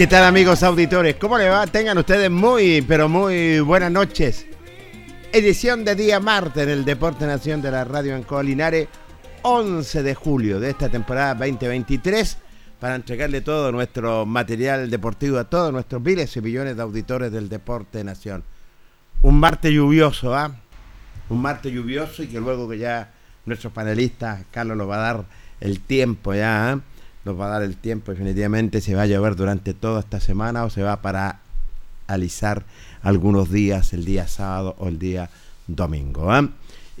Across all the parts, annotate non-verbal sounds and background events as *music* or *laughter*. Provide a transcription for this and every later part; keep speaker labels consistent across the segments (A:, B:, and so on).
A: ¿Qué tal amigos auditores? ¿Cómo le va? Tengan ustedes muy, pero muy buenas noches. Edición de día martes en el Deporte Nación de la Radio en Colinare, 11 de julio de esta temporada 2023, para entregarle todo nuestro material deportivo a todos nuestros miles y millones de auditores del Deporte Nación. Un martes lluvioso, ¿ah? Un martes lluvioso y que luego que ya nuestros panelistas, Carlos nos va a dar el tiempo ya, ¿ah? Nos va a dar el tiempo, definitivamente se va a llover durante toda esta semana o se va para alisar algunos días, el día sábado o el día domingo. ¿ah?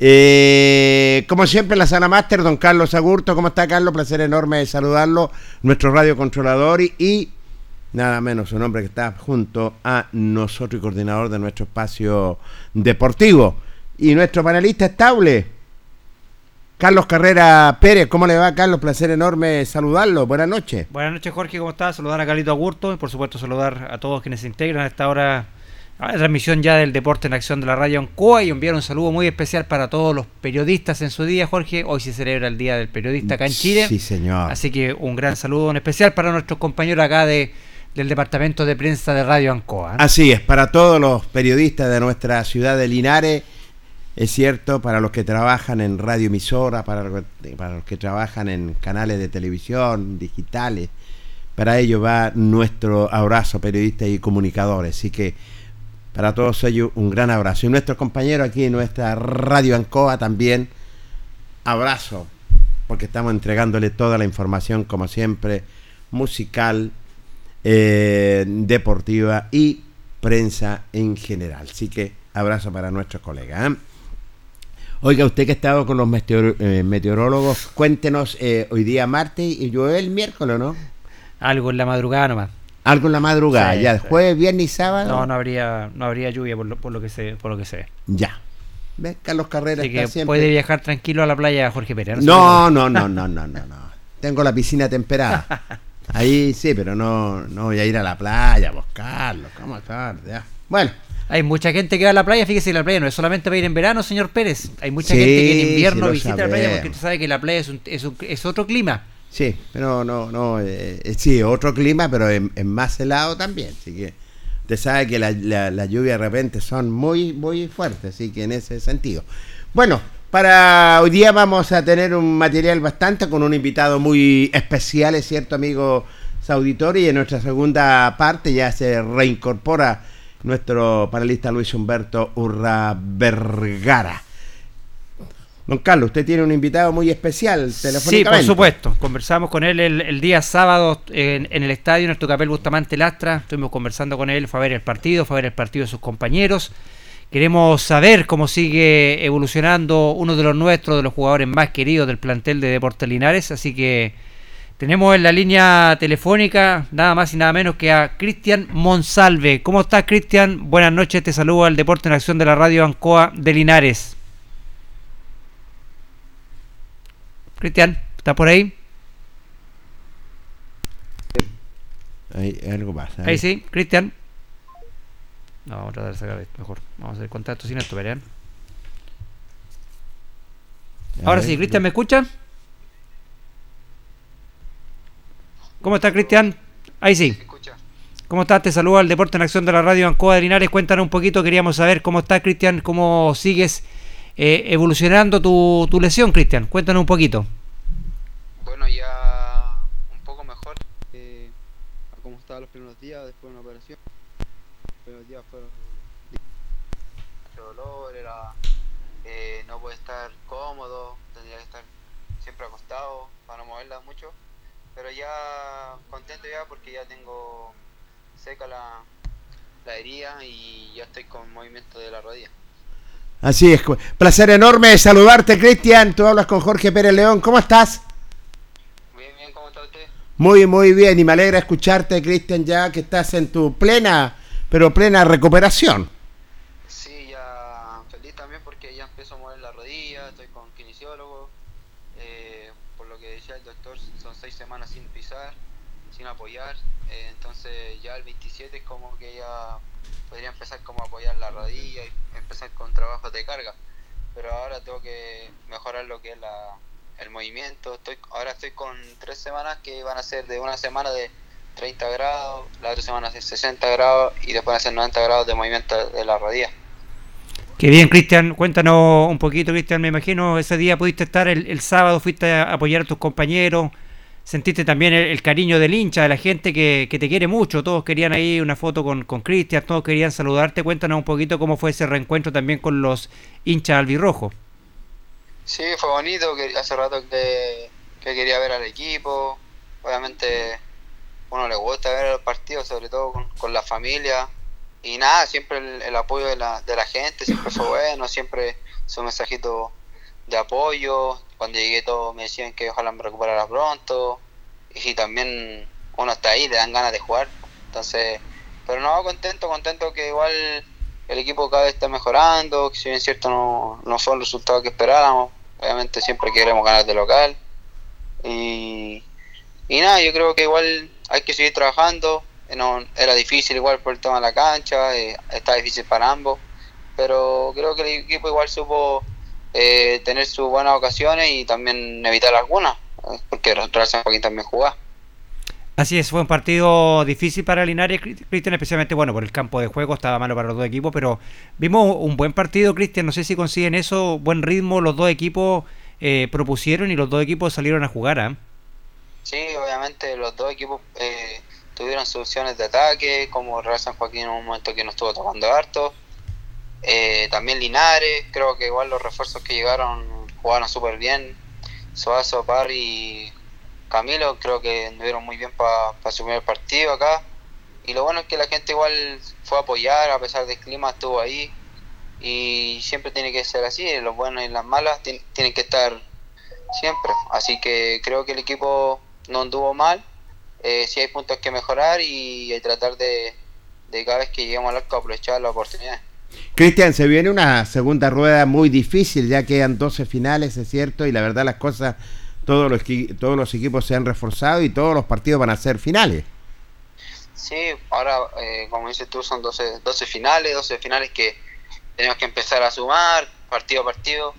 A: Eh, como siempre, la sala máster, don Carlos Agurto. ¿Cómo está, Carlos? Placer enorme de saludarlo. Nuestro radio controlador y, nada menos un hombre que está junto a nosotros y coordinador de nuestro espacio deportivo. Y nuestro panelista estable, Carlos Carrera Pérez, ¿cómo le va, Carlos? Placer enorme saludarlo. Buenas noches.
B: Buenas noches, Jorge, ¿cómo estás? Saludar a Carlito Agurto y, por supuesto, saludar a todos quienes se integran a esta hora a la transmisión ya del Deporte en Acción de la Radio Ancoa y enviar un saludo muy especial para todos los periodistas en su día, Jorge. Hoy se celebra el Día del Periodista acá en Chile.
A: Sí, señor.
B: Así que un gran saludo en especial para nuestros compañeros acá de, del Departamento de Prensa de Radio Ancoa.
A: Así es, para todos los periodistas de nuestra ciudad de Linares es cierto, para los que trabajan en radioemisora, para, para los que trabajan en canales de televisión, digitales, para ello va nuestro abrazo periodistas y comunicadores. Así que para todos ellos un gran abrazo. Y nuestros compañeros aquí en nuestra Radio Ancoa también, abrazo, porque estamos entregándole toda la información, como siempre, musical, eh, deportiva y prensa en general. Así que abrazo para nuestros colegas. ¿eh? Oiga, usted que ha estado con los eh, meteorólogos, cuéntenos, eh, hoy día martes y yo el miércoles, ¿no?
B: Algo en la madrugada nomás.
A: Algo en la madrugada,
B: Sí,
A: ya,
B: sí.
A: jueves, viernes y sábado.
B: No, no habría, no habría lluvia por lo, por lo que se, por lo que se ve.
A: Ya. ¿Ves? Carlos Carrera
B: Así
A: está
B: que
A: siempre.
B: puede viajar tranquilo a la playa Jorge Pérez.
A: No, no, no, no, no, no, no. Tengo la piscina temperada. *laughs* Ahí sí, pero no, no voy a ir a la playa a buscarlo. ¿Cómo estar? Ya. Bueno,
B: Hay mucha gente que va a la playa, fíjese la playa no es solamente para ir en verano, señor Pérez. Hay mucha
A: Sí,
B: gente que en invierno
A: sí
B: visita la playa porque usted sabe que la playa es, un- es, un- es otro clima.
A: sí, pero no, no, eh, sí, otro clima, pero es, más helado también. Así que usted sabe que la, la, la lluvia de repente son muy, muy fuertes, así que en ese sentido. Bueno, para hoy día vamos a tener un material bastante con un invitado muy especial, es cierto, amigo auditor, y en nuestra segunda parte ya se reincorpora nuestro panelista Luis Humberto Urra Vergara. Don Carlos, usted tiene un invitado muy especial
B: Sí, por supuesto. Conversamos con él el, el día sábado en, en el estadio, en el Tucapel Bustamante Lastra. Estuvimos conversando con él, fue a ver el partido, fue a ver el partido de sus compañeros. Queremos saber cómo sigue evolucionando uno de los nuestros, de los jugadores más queridos del plantel de Deportes Linares. Así que tenemos en la línea telefónica nada más y nada menos que a Cristian Monsalve. ¿Cómo estás, Cristian? Buenas noches, te saludo al Deporte en Acción de la Radio Ancoa de Linares. Cristian, ¿está por ahí?
A: Ahí, algo pasa.
B: Ahí sí, Cristian. No, vamos a tratar de sacar esto mejor. Vamos a hacer contacto sin esto, verán.
A: A
B: Ahora
A: ver,
B: sí, Cristian, ¿me escucha? ¿Cómo está, Cristian? Ahí sí. ¿Cómo estás? Te saluda el Deporte en Acción de la Radio Ancoa de Linares. Cuéntanos un poquito, queríamos saber cómo está, Cristian, cómo sigues eh, evolucionando tu, tu lesión, Cristian. Cuéntanos un poquito.
C: Bueno, ya un poco mejor eh, a cómo estaba los primeros días después de una operación. Los primeros días fueron mucho dolor, era eh, no puede estar cómodo, tendría que estar siempre acostado para no moverla mucho. Pero ya contento ya porque ya tengo seca la, la herida y ya estoy con movimiento de la rodilla.
A: Así es. Placer enorme saludarte, Cristian. Tú hablas con Jorge Pérez León. ¿Cómo estás?
C: Bien, bien, ¿cómo está usted?
A: Muy, muy bien. Y me alegra escucharte, Cristian, ya que estás en tu plena, pero plena recuperación.
C: Sí, ya feliz también porque ya empiezo a mover la rodilla, estoy con kinesiólogo, eh, por lo que decía el doctor, son seis semanas sin pisar, sin apoyar, eh, entonces ya el 27 es como que ya podría empezar como apoyar la rodilla y empezar con trabajos de carga, pero ahora tengo que mejorar lo que es la, el movimiento, estoy ahora estoy con tres semanas que van a ser de una semana de 30 grados, la otra semana de 60 grados y después van a ser 90 grados de movimiento de la rodilla.
B: Qué bien, Cristian. Cuéntanos un poquito, Cristian. Me imagino ese día pudiste estar el sábado, fuiste a apoyar a tus compañeros. Sentiste también el, cariño del hincha, de la gente que, que te quiere mucho. Todos querían ahí una foto con, Cristian, todos querían saludarte. Cuéntanos un poquito cómo fue ese reencuentro también con los hinchas albirrojos.
C: Sí, fue bonito, que hace rato que, que quería ver al equipo, obviamente uno le gusta ver el partido, sobre todo con, con la familia, y nada, siempre el, el apoyo de la, de la gente siempre fue bueno, siempre su mensajito de apoyo, cuando llegué todos me decían que ojalá me recuperara pronto, y también uno está ahí, le dan ganas de jugar, entonces, pero no, contento, contento que igual el equipo cada vez está mejorando, que si bien cierto no, no son los resultados que esperábamos, obviamente siempre queremos ganar de local. Y, y nada, yo creo que igual hay que seguir trabajando. Era difícil igual por el tema de la cancha, eh, está difícil para ambos, pero creo que el equipo igual supo eh, tener sus buenas ocasiones y también evitar algunas, eh, porque Real San Joaquín también jugaba.
B: Así es, fue un partido difícil para Linares, Cri- Cristian, especialmente bueno por el campo de juego, estaba malo para los dos equipos, pero vimos un buen partido, Cristian, no sé si consiguen eso, buen ritmo, los dos equipos eh, propusieron y los dos equipos salieron a jugar. ¿ah?
C: Sí, obviamente los dos equipos eh, tuvieron soluciones de ataque, como Real San Joaquín en un momento que no estuvo tocando harto. Eh, también Linares, creo que igual los refuerzos que llegaron jugaron súper bien. Soazo, Parry y Camilo creo que anduvieron muy bien para asumir el partido acá. Y lo bueno es que la gente igual fue a apoyar, a pesar del clima estuvo ahí. Y siempre tiene que ser así, los buenos y las malas tien- tienen que estar siempre. Así que creo que el equipo no anduvo mal. eh, si hay puntos que mejorar y, tratar de, de, cada vez que lleguemos al arco aprovechar la oportunidad.
A: Cristian, se viene una segunda rueda muy difícil, ya quedan 12 finales, es cierto, y la verdad las cosas, todos los, todos los equipos se han reforzado y todos los partidos van a ser finales.
C: Sí, ahora, eh, como dices tú, son 12, 12 finales, 12 finales que tenemos que empezar a sumar partido a partido,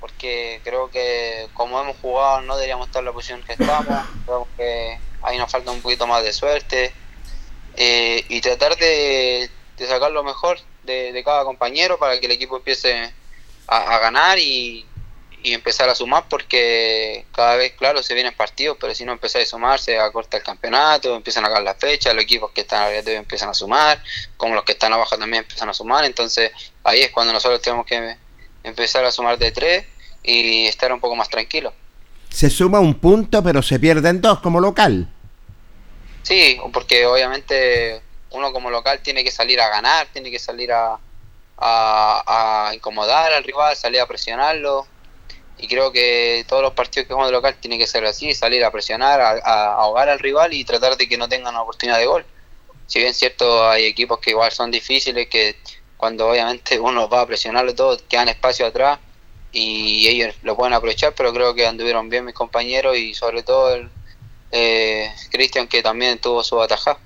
C: porque creo que como hemos jugado no deberíamos estar en la posición que estamos, *laughs* creo que ahí nos falta un poquito más de suerte eh, y tratar de, sacar lo mejor de, cada compañero para que el equipo empiece a ganar y, y empezar a sumar porque cada vez, claro, se vienen partidos, pero si no empezáis a sumar, se acorta el campeonato, empiezan a ganar la fecha, los equipos que están arriba empiezan a sumar, como los que están abajo también empiezan a sumar, entonces ahí es cuando nosotros tenemos que empezar a sumar de tres y estar un poco más tranquilos.
A: Se suma un punto, pero se pierden dos como local.
C: Sí, porque obviamente uno como local tiene que salir a ganar, tiene que salir a, a, a incomodar al rival, salir a presionarlo, y creo que todos los partidos que jugamos de local tienen que ser así, salir a presionar, a, ahogar al rival y tratar de que no tengan oportunidad de gol. Si bien cierto, hay equipos que igual son difíciles, que cuando obviamente *laughs* uno va a presionarlo todo, quedan espacio atrás y ellos lo pueden aprovechar, pero creo que anduvieron bien mis compañeros y sobre todo el eh, Cristian que también tuvo su atajada.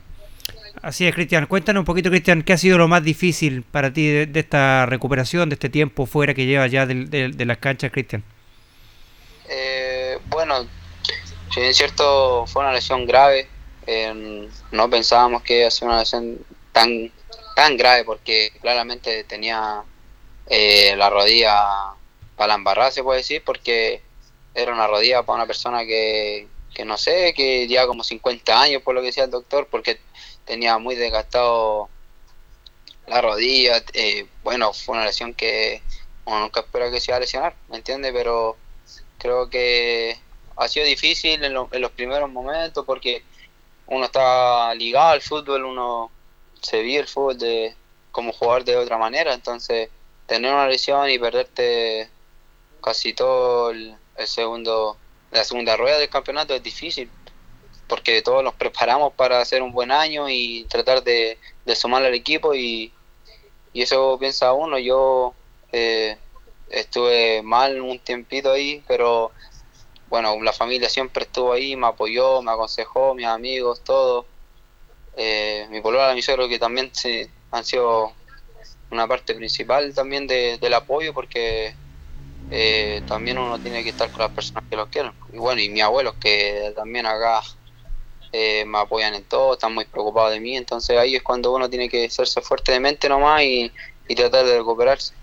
B: Así es, Cristian. Cuéntanos un poquito, Cristian, ¿qué ha sido lo más difícil para ti de, esta recuperación, de este tiempo fuera que lleva ya de las canchas, Cristian?
C: Eh, bueno, si bien cierto, fue una lesión grave. no pensábamos que iba a ser una lesión tan, tan grave porque claramente tenía eh, la rodilla para la embarrada, se puede decir, porque era una rodilla para una persona que, que no sé, que ya como 50 años, por lo que decía el doctor, porque tenía muy desgastado la rodilla. Eh, bueno, fue una lesión que uno nunca espera que se iba a lesionar, ¿me entiendes? Pero Creo que ha sido difícil en, los primeros momentos porque uno está ligado al fútbol, uno se vive el fútbol de, como jugar de otra manera, entonces tener una lesión y perderte casi todo el, segundo la segunda rueda del campeonato es difícil porque todos nos preparamos para hacer un buen año y tratar de, de sumarle al equipo y, y eso piensa uno yo eh, estuve mal un tiempito ahí, pero bueno, la familia siempre estuvo ahí, me apoyó, me aconsejó, mis amigos, todo. Eh, mi polola, mi suegro, que también se, han sido una parte principal también del apoyo, porque eh, también uno tiene que estar con las personas que los quieren. Y bueno, y mis abuelos, que también acá eh, me apoyan en todo, están muy preocupados de mí, entonces ahí es cuando uno tiene que hacerse fuerte de mente nomás y tratar de recuperarse.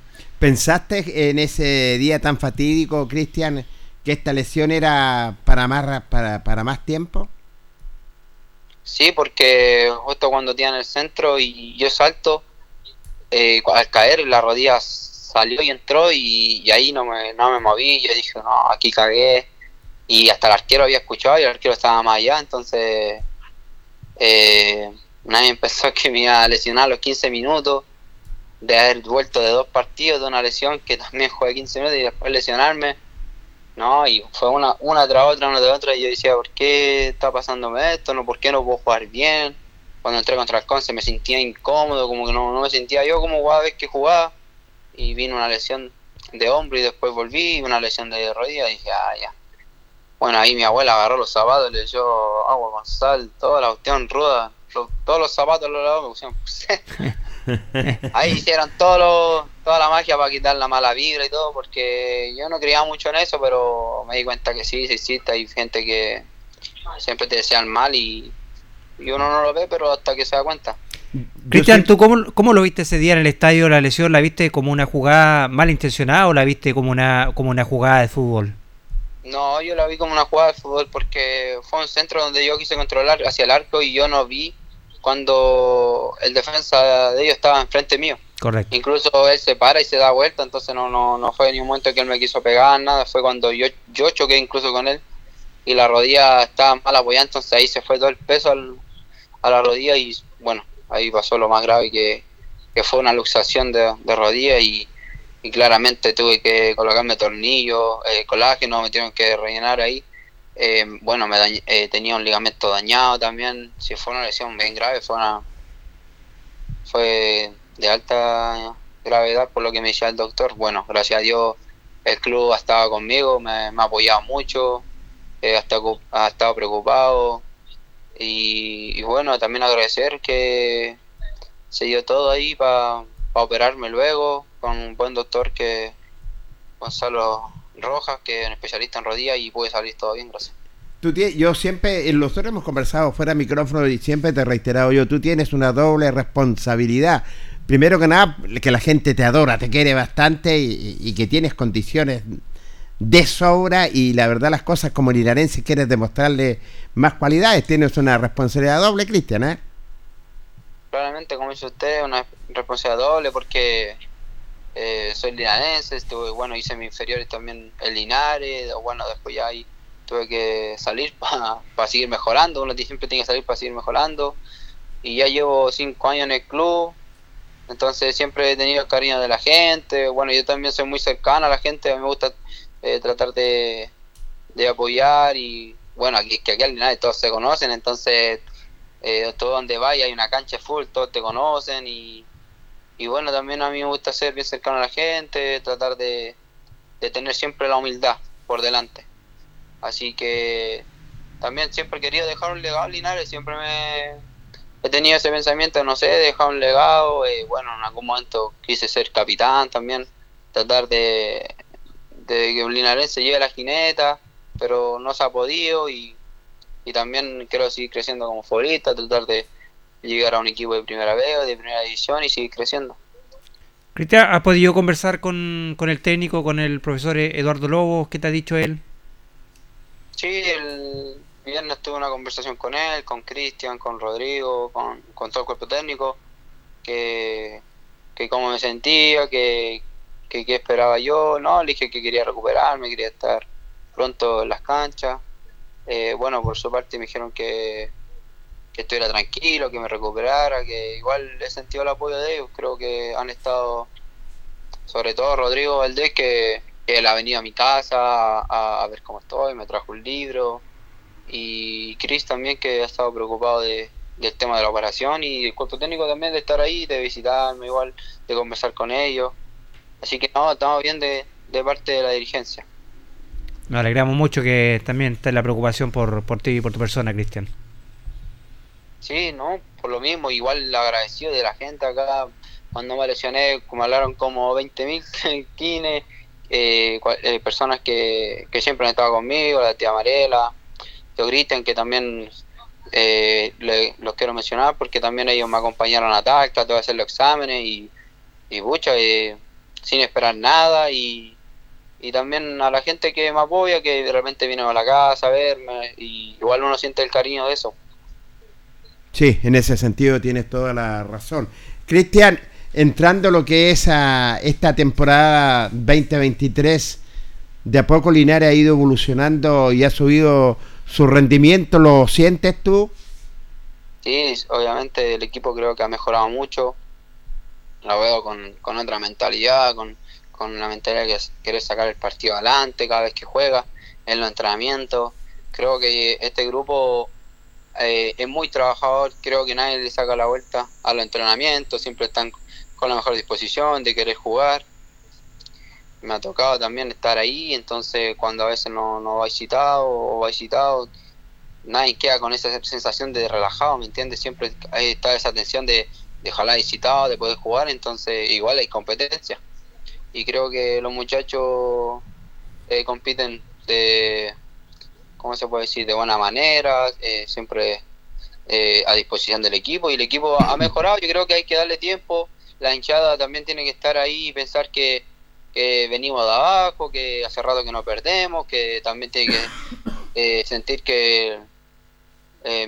A: ¿Pensaste en ese día tan fatídico, Cristian, que esta lesión era para más, para, para más tiempo?
C: Sí, porque justo cuando en el centro y yo salto, eh, al caer la rodilla salió y entró y, ahí no me, no me moví, yo dije, no, aquí cagué. Y hasta el arquero había escuchado y el arquero estaba más allá, entonces eh, nadie *laughs* empezó que me iba a lesionar a los 15 minutos de haber vuelto de dos partidos de una lesión que también jugué 15 minutos y después lesionarme. No, y fue una, una tras otra, una tras otra, y yo decía, ¿por qué está pasándome esto? No, ¿Por qué no puedo jugar bien? Cuando entré contra el Conce me sentía incómodo, como que no, no me sentía yo como cada vez que jugaba. Y vino una lesión de hombro y después volví, una lesión de rodilla, y dije, ah, ya. Bueno, ahí mi abuela agarró los zapatos, le dio agua con sal, toda la cuestión ruda, todos los zapatos los lados me pusieron *laughs* Ahí hicieron todo toda la magia para quitar la mala vibra y todo, porque yo no creía mucho en eso, pero me di cuenta que sí, sí existe. Hay gente que siempre te desean mal y, uno no lo ve, pero hasta que se da cuenta.
B: Cristian, ¿tú cómo, cómo, lo viste ese día en el estadio, la lesión? ¿La viste como una jugada mal intencionada o la viste como una, como una jugada de fútbol?
C: No, yo la vi como una jugada de fútbol porque fue un centro donde yo quise controlar hacia el arco y yo no vi cuando el defensa de ellos estaba enfrente mío.
B: Correcto.
C: Incluso él se para y se da vuelta, entonces no, no, no fue ni un momento que él me quiso pegar, nada, fue cuando yo, yo choqué incluso con él y la rodilla estaba mal apoyada, entonces ahí se fue todo el peso al, a la rodilla y bueno, ahí pasó lo más grave que, fue una luxación de, rodilla y, claramente tuve que colocarme tornillos, eh, colágeno, me tuvieron que rellenar ahí Eh, bueno, me eh, tenía un ligamento dañado también. Si fue una lesión bien grave, fue una fue de alta gravedad por lo que me decía el doctor. Bueno, gracias a Dios el club ha estado conmigo, me, ha apoyado mucho, estado, ha, estado, preocupado y, bueno, también agradecer que se dio todo ahí para operarme luego con un buen doctor que Gonzalo Rojas, que es un especialista en rodillas y puede salir todo bien, gracias.
A: Tú yo siempre, los dos hemos conversado fuera de micrófono y siempre te he reiterado yo, tú tienes una doble responsabilidad. Primero que nada, que la gente te adora, te quiere bastante y, que tienes condiciones de sobra y la verdad las cosas como linarense quieres demostrarle más cualidades. Tienes una responsabilidad doble, Cristian, ¿eh?
C: Claramente, como dice usted, una responsabilidad doble porque eh, soy linarense, estuve, bueno, hice mi inferiores también en Linares, bueno, después ya ahí tuve que salir *laughs* para seguir mejorando, uno siempre tiene que salir para seguir mejorando, y ya llevo cinco años en el club, entonces siempre he tenido el cariño de la gente, bueno, yo también soy muy cercano a la gente, a mí me gusta eh, tratar de, apoyar, y bueno, aquí, que aquí al Linares todos se conocen, entonces eh, todo donde vaya hay una cancha full, todos te conocen, y y bueno, también a mí me gusta ser bien cercano a la gente, tratar de, tener siempre la humildad por delante. Así que también siempre querido dejar un legado Linares, siempre me he tenido ese pensamiento, no sé, dejar un legado, eh, bueno, en algún momento quise ser capitán también, tratar de, de que un linarense llegue a la jineta, pero no se ha podido y, y también quiero seguir creciendo como futbolista, tratar de, llegar a un equipo de primera vez o de primera división y seguir creciendo.
B: Cristian, ¿has podido conversar con, el técnico, con el profesor Eduardo Lobos? ¿Qué te ha dicho él?
C: Sí, el viernes tuve una conversación con él, con Cristian, con Rodrigo, con, todo el cuerpo técnico, que, que cómo me sentía, que, que, esperaba yo, no, le dije que quería recuperarme, quería estar pronto en las canchas. Eh, bueno, por su parte me dijeron que, que estuviera tranquilo, que me recuperara, que igual he sentido el apoyo de ellos, creo que han estado, sobre todo Rodrigo Valdés, que, él ha venido a mi casa a, ver cómo estoy, me trajo un libro, y Chris también que ha estado preocupado de, del tema de la operación, y el cuerpo técnico también de estar ahí, de visitarme igual, de conversar con ellos, así que no, estamos bien de, de parte de la dirigencia.
B: Nos alegramos mucho que también esté la preocupación por, por ti y por tu persona, Cristian.
C: Sí, no, por lo mismo, igual agradecido de la gente acá, cuando me lesioné, como hablaron como 20.000 kines, *laughs* eh, eh, personas que, que siempre han estado conmigo, la tía Marela, yo Griten, que también eh, los quiero mencionar porque también ellos me acompañaron a TAC, traté de hacer los exámenes y, y pucha, eh, sin esperar nada. Y, y también a la gente que me apoya, que de repente viene a la casa a verme y igual uno siente el cariño de eso.
A: Sí, en ese sentido tienes toda la razón. Cristian, entrando lo que es a esta temporada 2023, de a poco Linares ha ido evolucionando y ha subido su rendimiento, ¿lo sientes tú?
C: Sí, obviamente el equipo creo que ha mejorado mucho, lo veo con, con otra mentalidad, con, con una mentalidad que quiere sacar el partido adelante cada vez que juega, en los entrenamientos. Creo que este grupo eh, es muy trabajador, creo que nadie le saca la vuelta a los entrenamientos, siempre están con la mejor disposición de querer jugar. Me ha tocado también estar ahí, entonces cuando a veces no, no va citado o va citado, nadie queda con esa sensación de relajado, ¿me entiendes? Siempre está esa tensión de, de ojalá citado, de poder jugar, entonces igual hay competencia. Y creo que los muchachos eh, compiten de, ¿cómo se puede decir? De buena manera, eh, siempre eh, a disposición del equipo y el equipo ha mejorado. Yo creo que hay que darle tiempo. La hinchada también tiene que estar ahí y pensar que, venimos de abajo, que hace rato que no perdemos, que también tiene que *laughs* eh, sentir que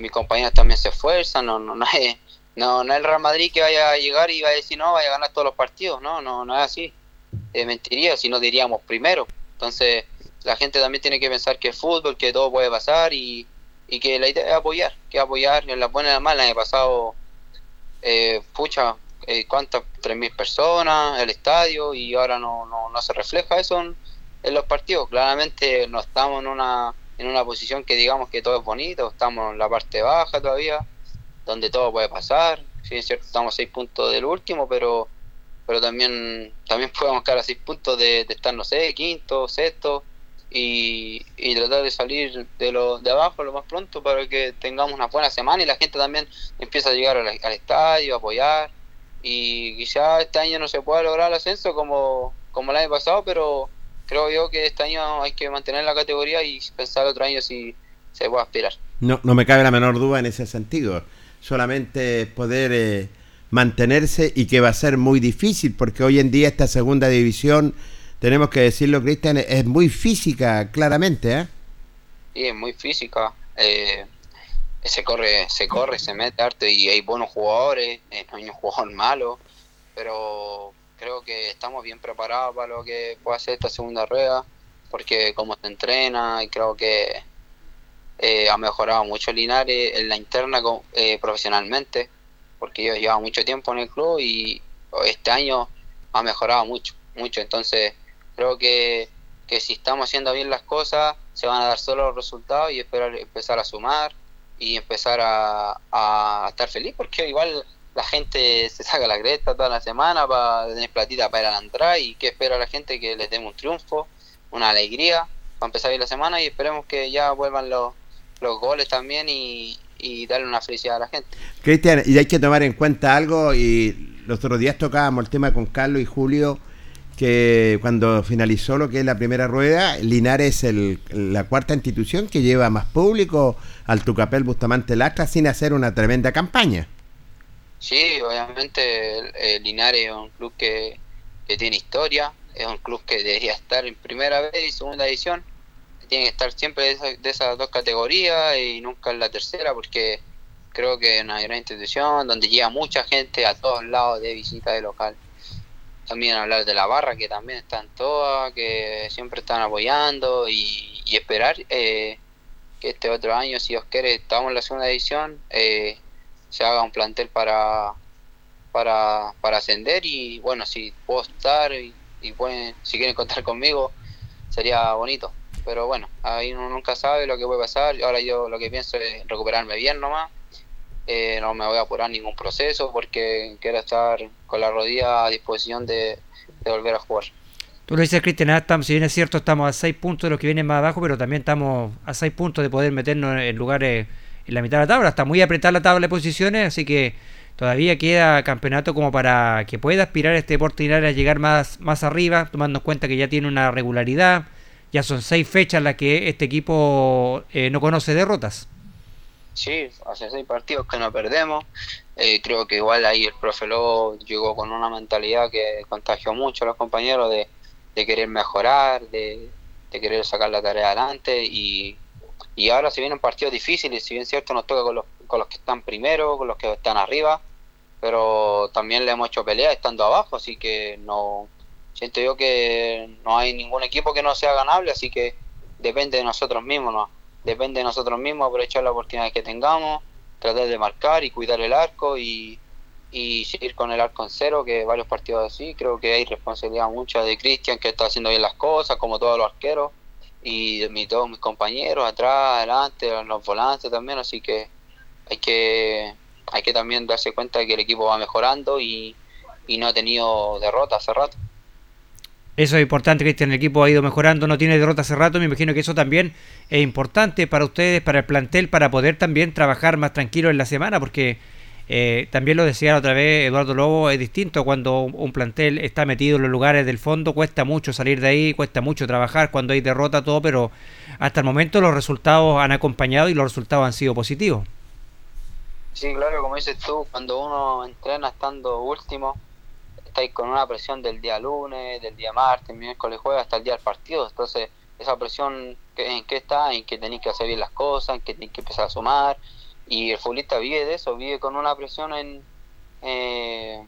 C: mis compañeros también se esfuerzan. No, no, no, es, no, no es el Real Madrid que vaya a llegar y va a decir no, vaya a ganar todos los partidos. No, no, no es así. mentiría si no diríamos primero. Entonces la gente también tiene que pensar que es fútbol, que todo puede pasar y, que la idea es apoyar, que apoyar en la buena y la mala. El año pasado, eh, pucha, eh, ¿cuántas? 3.000 personas, el estadio y ahora no, no, no se refleja eso en, los partidos. Claramente no estamos en una en una posición que digamos que todo es bonito, estamos en la parte baja todavía, donde todo puede pasar, sí es cierto, estamos seis puntos del último, pero pero también también *laughs* podemos quedar a seis puntos de, estar, no sé, quinto, sexto, y, tratar de salir de lo de abajo lo más pronto para que tengamos una buena semana y la gente también empieza a llegar al, estadio, a apoyar, y quizá este año no se pueda lograr el ascenso como, como el año pasado, pero creo yo que este año hay que mantener la categoría y pensar otro año si se puede aspirar.
A: No, no me cabe la menor duda en ese sentido. Solamente poder eh, mantenerse y que va a ser muy difícil porque hoy en día esta segunda división, tenemos que decirlo, Cristian, es muy física, claramente. ¿eh?
C: Sí, es muy física. Eh, se corre, se corre, se mete arte y hay buenos jugadores, eh, no hay un jugador malo, pero creo que estamos bien preparados para lo que pueda ser esta segunda rueda, porque como se entrena y creo que eh, ha mejorado mucho Linares en la interna eh, profesionalmente, porque yo lleva mucho tiempo en el club y este año ha mejorado mucho, mucho. Entonces creo que, que si estamos haciendo bien las cosas, se van a dar solo los resultados y esperar empezar a sumar y empezar a, a estar feliz, porque igual la gente se saca la cresta toda la semana para tener platita para ir a la entrada y que espera la gente que les demos un triunfo, una alegría para empezar bien la semana y esperemos que ya vuelvan los, los goles también y, y darle una felicidad a la gente.
A: Cristian, y hay que tomar en cuenta algo y los otros días tocábamos el tema con Carlos y Julio que cuando finalizó lo que es la primera rueda, Linares es la cuarta institución que lleva más público al Tucapel Bustamante Lastra sin hacer una tremenda campaña.
C: Sí, obviamente Linares es un club que, tiene historia, es un club que debería estar en primera vez y segunda edición, tiene que estar siempre de, esas dos categorías y nunca en la tercera porque creo que es una gran institución donde llega mucha gente a todos lados de visita de local. También hablar de la barra que también están todas, que siempre están apoyando y, esperar eh, que este otro año, si os quiere, estamos en la segunda edición. Eh, se haga un plantel para, para, para ascender y bueno, si puedo estar y, pueden, si quieren contar conmigo, sería bonito. Pero bueno, ahí uno nunca sabe lo que puede pasar. Ahora yo lo que pienso es recuperarme bien nomás. Eh, no me voy a apurar ningún proceso porque quiero estar con la rodilla a disposición de, volver a jugar.
B: Tú lo dices, Cristian, si bien es cierto, estamos a seis puntos de los que vienen más abajo, pero también estamos a seis puntos de poder meternos en lugares en la mitad de la tabla. Está muy apretada la tabla de posiciones, así que todavía queda campeonato como para que pueda aspirar este deporte a llegar más, más arriba, tomando en cuenta que ya tiene una regularidad. Ya son seis fechas las que este equipo eh, no conoce derrotas.
C: Sí, hace seis partidos que no perdemos. Eh, creo que igual ahí el profe Lobo llegó con una mentalidad que contagió mucho a los compañeros de, querer mejorar, de, querer sacar la tarea adelante y y ahora se vienen partidos difíciles, si bien cierto nos toca con los, con los que están primero, con los que están arriba, pero también le hemos hecho pelea estando abajo, así que no siento yo que no hay ningún equipo que no sea ganable, así que depende de nosotros mismos, ¿no? Depende de nosotros mismos aprovechar la oportunidad que tengamos, tratar de marcar y cuidar el arco y, y seguir con el arco en cero, que varios partidos así, creo que hay responsabilidad mucha de Cristian que está haciendo bien las cosas, como todos los arqueros, y mi, todos mis compañeros atrás, adelante, los volantes también, así que hay que hay que también darse cuenta de que el equipo va mejorando y, no ha tenido derrota hace rato.
B: Eso es importante, Cristian. El equipo ha ido mejorando, no tiene derrota hace rato. Me imagino que eso también es importante para ustedes, para el plantel, para poder también trabajar más tranquilo en la semana, porque eh, también lo decía otra vez Eduardo Lobo, es distinto cuando un plantel está metido en los lugares del fondo, cuesta mucho salir de ahí, cuesta mucho trabajar cuando hay derrota, todo, pero hasta el momento los resultados han acompañado y los resultados han sido positivos.
C: Sí, claro, como dices tú, cuando uno entrena estando último, estáis con una presión del día lunes, del día martes, miércoles, jueves, hasta el día del partido, entonces esa presión en qué está, en que tenéis que hacer bien las cosas, en que tenéis que empezar a sumar, y el futbolista vive de eso, vive con una presión en... Eh,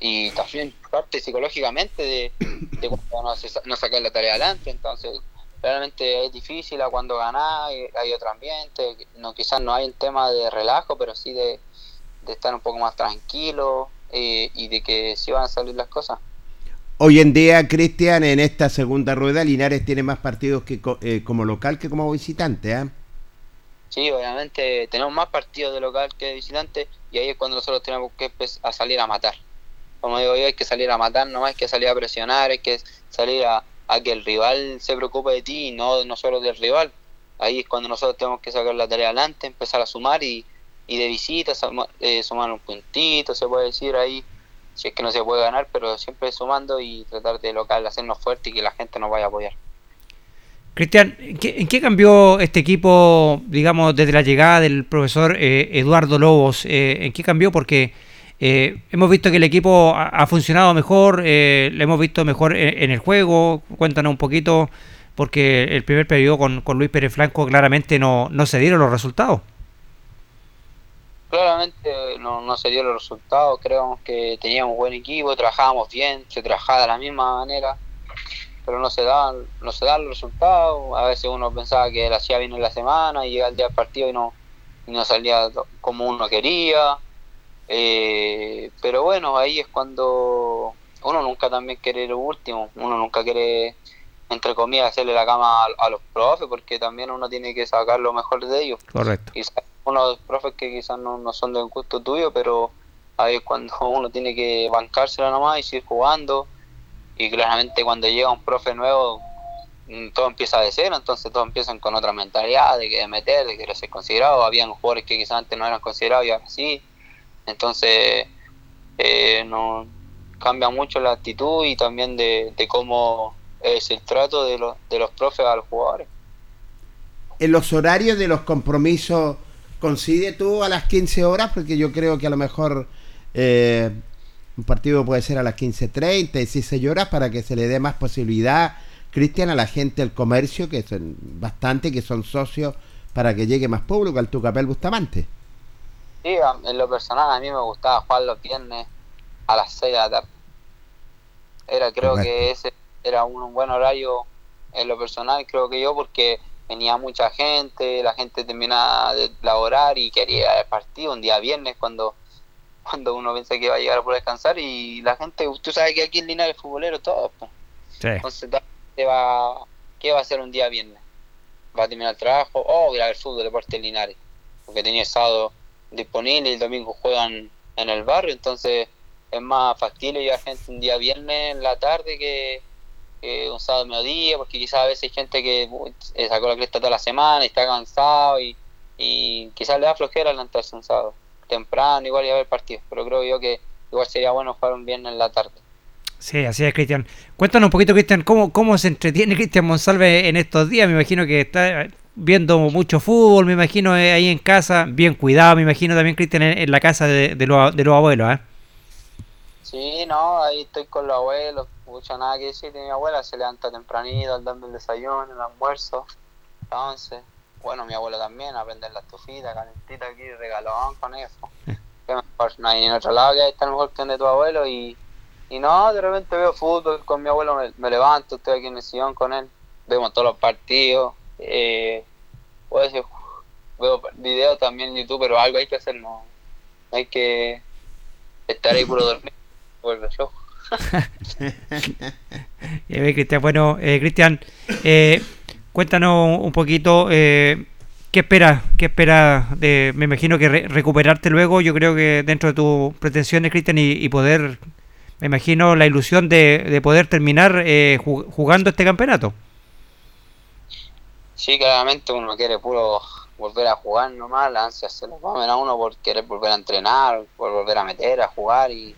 C: y también parte psicológicamente de, de cuando no, se, no sacar la tarea adelante, entonces realmente es difícil a cuando ganar, hay otro ambiente, no quizás no hay un tema de relajo, pero sí de, estar un poco más tranquilo eh, y de que sí van a salir las cosas.
A: Hoy en día, Cristian, en esta segunda rueda, Linares tiene más partidos que eh, como local que como visitante, ¿eh?
C: Sí, obviamente tenemos más partidos de local que de visitante y ahí es cuando nosotros tenemos que a salir a matar. Como digo yo, hay que salir a matar, no hay que salir a presionar, hay que salir a, que el rival se preocupe de ti y no, no solo del rival. Ahí es cuando nosotros tenemos que sacar la tarea adelante, empezar a sumar y, y de visita eh, sumar un puntito, se puede decir ahí si es que no se puede ganar, pero siempre sumando y tratar de local, hacernos fuerte y que la gente nos vaya a apoyar.
B: Cristian, ¿en qué, cambió este equipo, digamos, desde la llegada del profesor eh, Eduardo Lobos? Eh, ¿En qué cambió? Porque eh, hemos visto que el equipo ha, funcionado mejor, lo hemos visto mejor en, el juego. Cuéntanos un poquito, porque el primer periodo con, con Luis Pérez Flanco claramente no, no se dieron los resultados
C: claramente no, no se dio los resultados, creemos que teníamos un buen equipo, trabajábamos bien, se trabajaba de la misma manera, pero no se daban, no se dan los resultados, a veces uno pensaba que la hacía bien en la semana y llega el día del partido y no, no salía como uno quería, eh, pero bueno, ahí es cuando uno nunca también quiere lo último, uno nunca quiere entre comillas hacerle la cama a, los profes porque también uno tiene que sacar lo mejor de ellos.
B: Correcto
C: unos profes que quizás no, no son de un gusto tuyo, pero ahí es cuando *laughs* uno tiene que bancársela nomás y seguir jugando. Y claramente cuando llega un profe nuevo, mm, todo empieza de cero, entonces todos empiezan con otra mentalidad de que meter, de querer ser considerado. Habían jugadores que quizás antes no eran considerados y ahora sí. Entonces, eh, no, cambia mucho la actitud y también de, de cómo es el trato de los, de los profes a los jugadores.
A: En los horarios de los compromisos coincide tú a las 15 horas, porque yo creo que a lo mejor eh, un partido puede ser a las 15.30, 16 horas, para que se le dé más posibilidad, Cristian, a la gente del comercio, que son bastante, que son socios, para que llegue más público al Tucapel Bustamante.
C: Sí, en lo personal a mí me gustaba jugar los viernes a las 6 de la tarde. Era, creo que ese era un buen horario en lo personal, creo que yo, porque venía mucha gente, la gente terminaba de laborar y quería el partido un día viernes cuando cuando uno piensa que va a llegar a poder descansar y la gente, usted sabe que aquí en Linares es futbolero todo, entonces ¿qué va, ¿qué va a hacer un día viernes? Va a terminar el trabajo o ir a ver fútbol deporte Linares, porque tenía el sábado disponible y el domingo juegan en el barrio, entonces es más factible llevar gente un día viernes en la tarde que eh, un sábado mediodía, porque quizás a veces hay gente que eh, sacó la cresta toda la semana y está cansado y, y quizás le da flojera levantarse un sábado temprano, igual y a ver partidos, pero creo yo que igual sería bueno jugar un viernes en la tarde.
B: Sí, así es, Cristian. Cuéntanos un poquito, Cristian, ¿cómo, cómo se entretiene Cristian Monsalve en estos días. Me imagino que está viendo mucho fútbol, me imagino eh, ahí en casa, bien cuidado, me imagino también, Cristian, en, la casa de, de, los, de los abuelos. ¿eh?
C: Sí, no, ahí estoy con los abuelos, mucho nada que decir de mi abuela, se levanta tempranito, dando el desayuno, el almuerzo, entonces, bueno, mi abuelo también, a prender la estufita, calentita aquí, regalón con eso. *laughs* que mejor, no hay en otro lado que está mejor que de tu abuelo y, y no, de repente veo fútbol con mi abuelo, me, levanto, estoy aquí en el sillón con él, vemos todos los partidos, eh, puedo decir, veo videos también en YouTube, pero algo hay que hacer, no, hay que estar ahí puro dormir vuelve flojo. *laughs*
B: Bueno, eh, Cristian, eh, cuéntanos un poquito eh, qué esperas, qué espera de, me imagino que recuperarte luego, yo creo que dentro de tus pretensiones, Cristian, y, poder, me imagino la ilusión de, poder terminar eh, jugando este campeonato.
C: Sí, claramente uno quiere puro volver a jugar nomás, la ansia se lo comen a uno por querer volver a entrenar, por volver a meter, a jugar y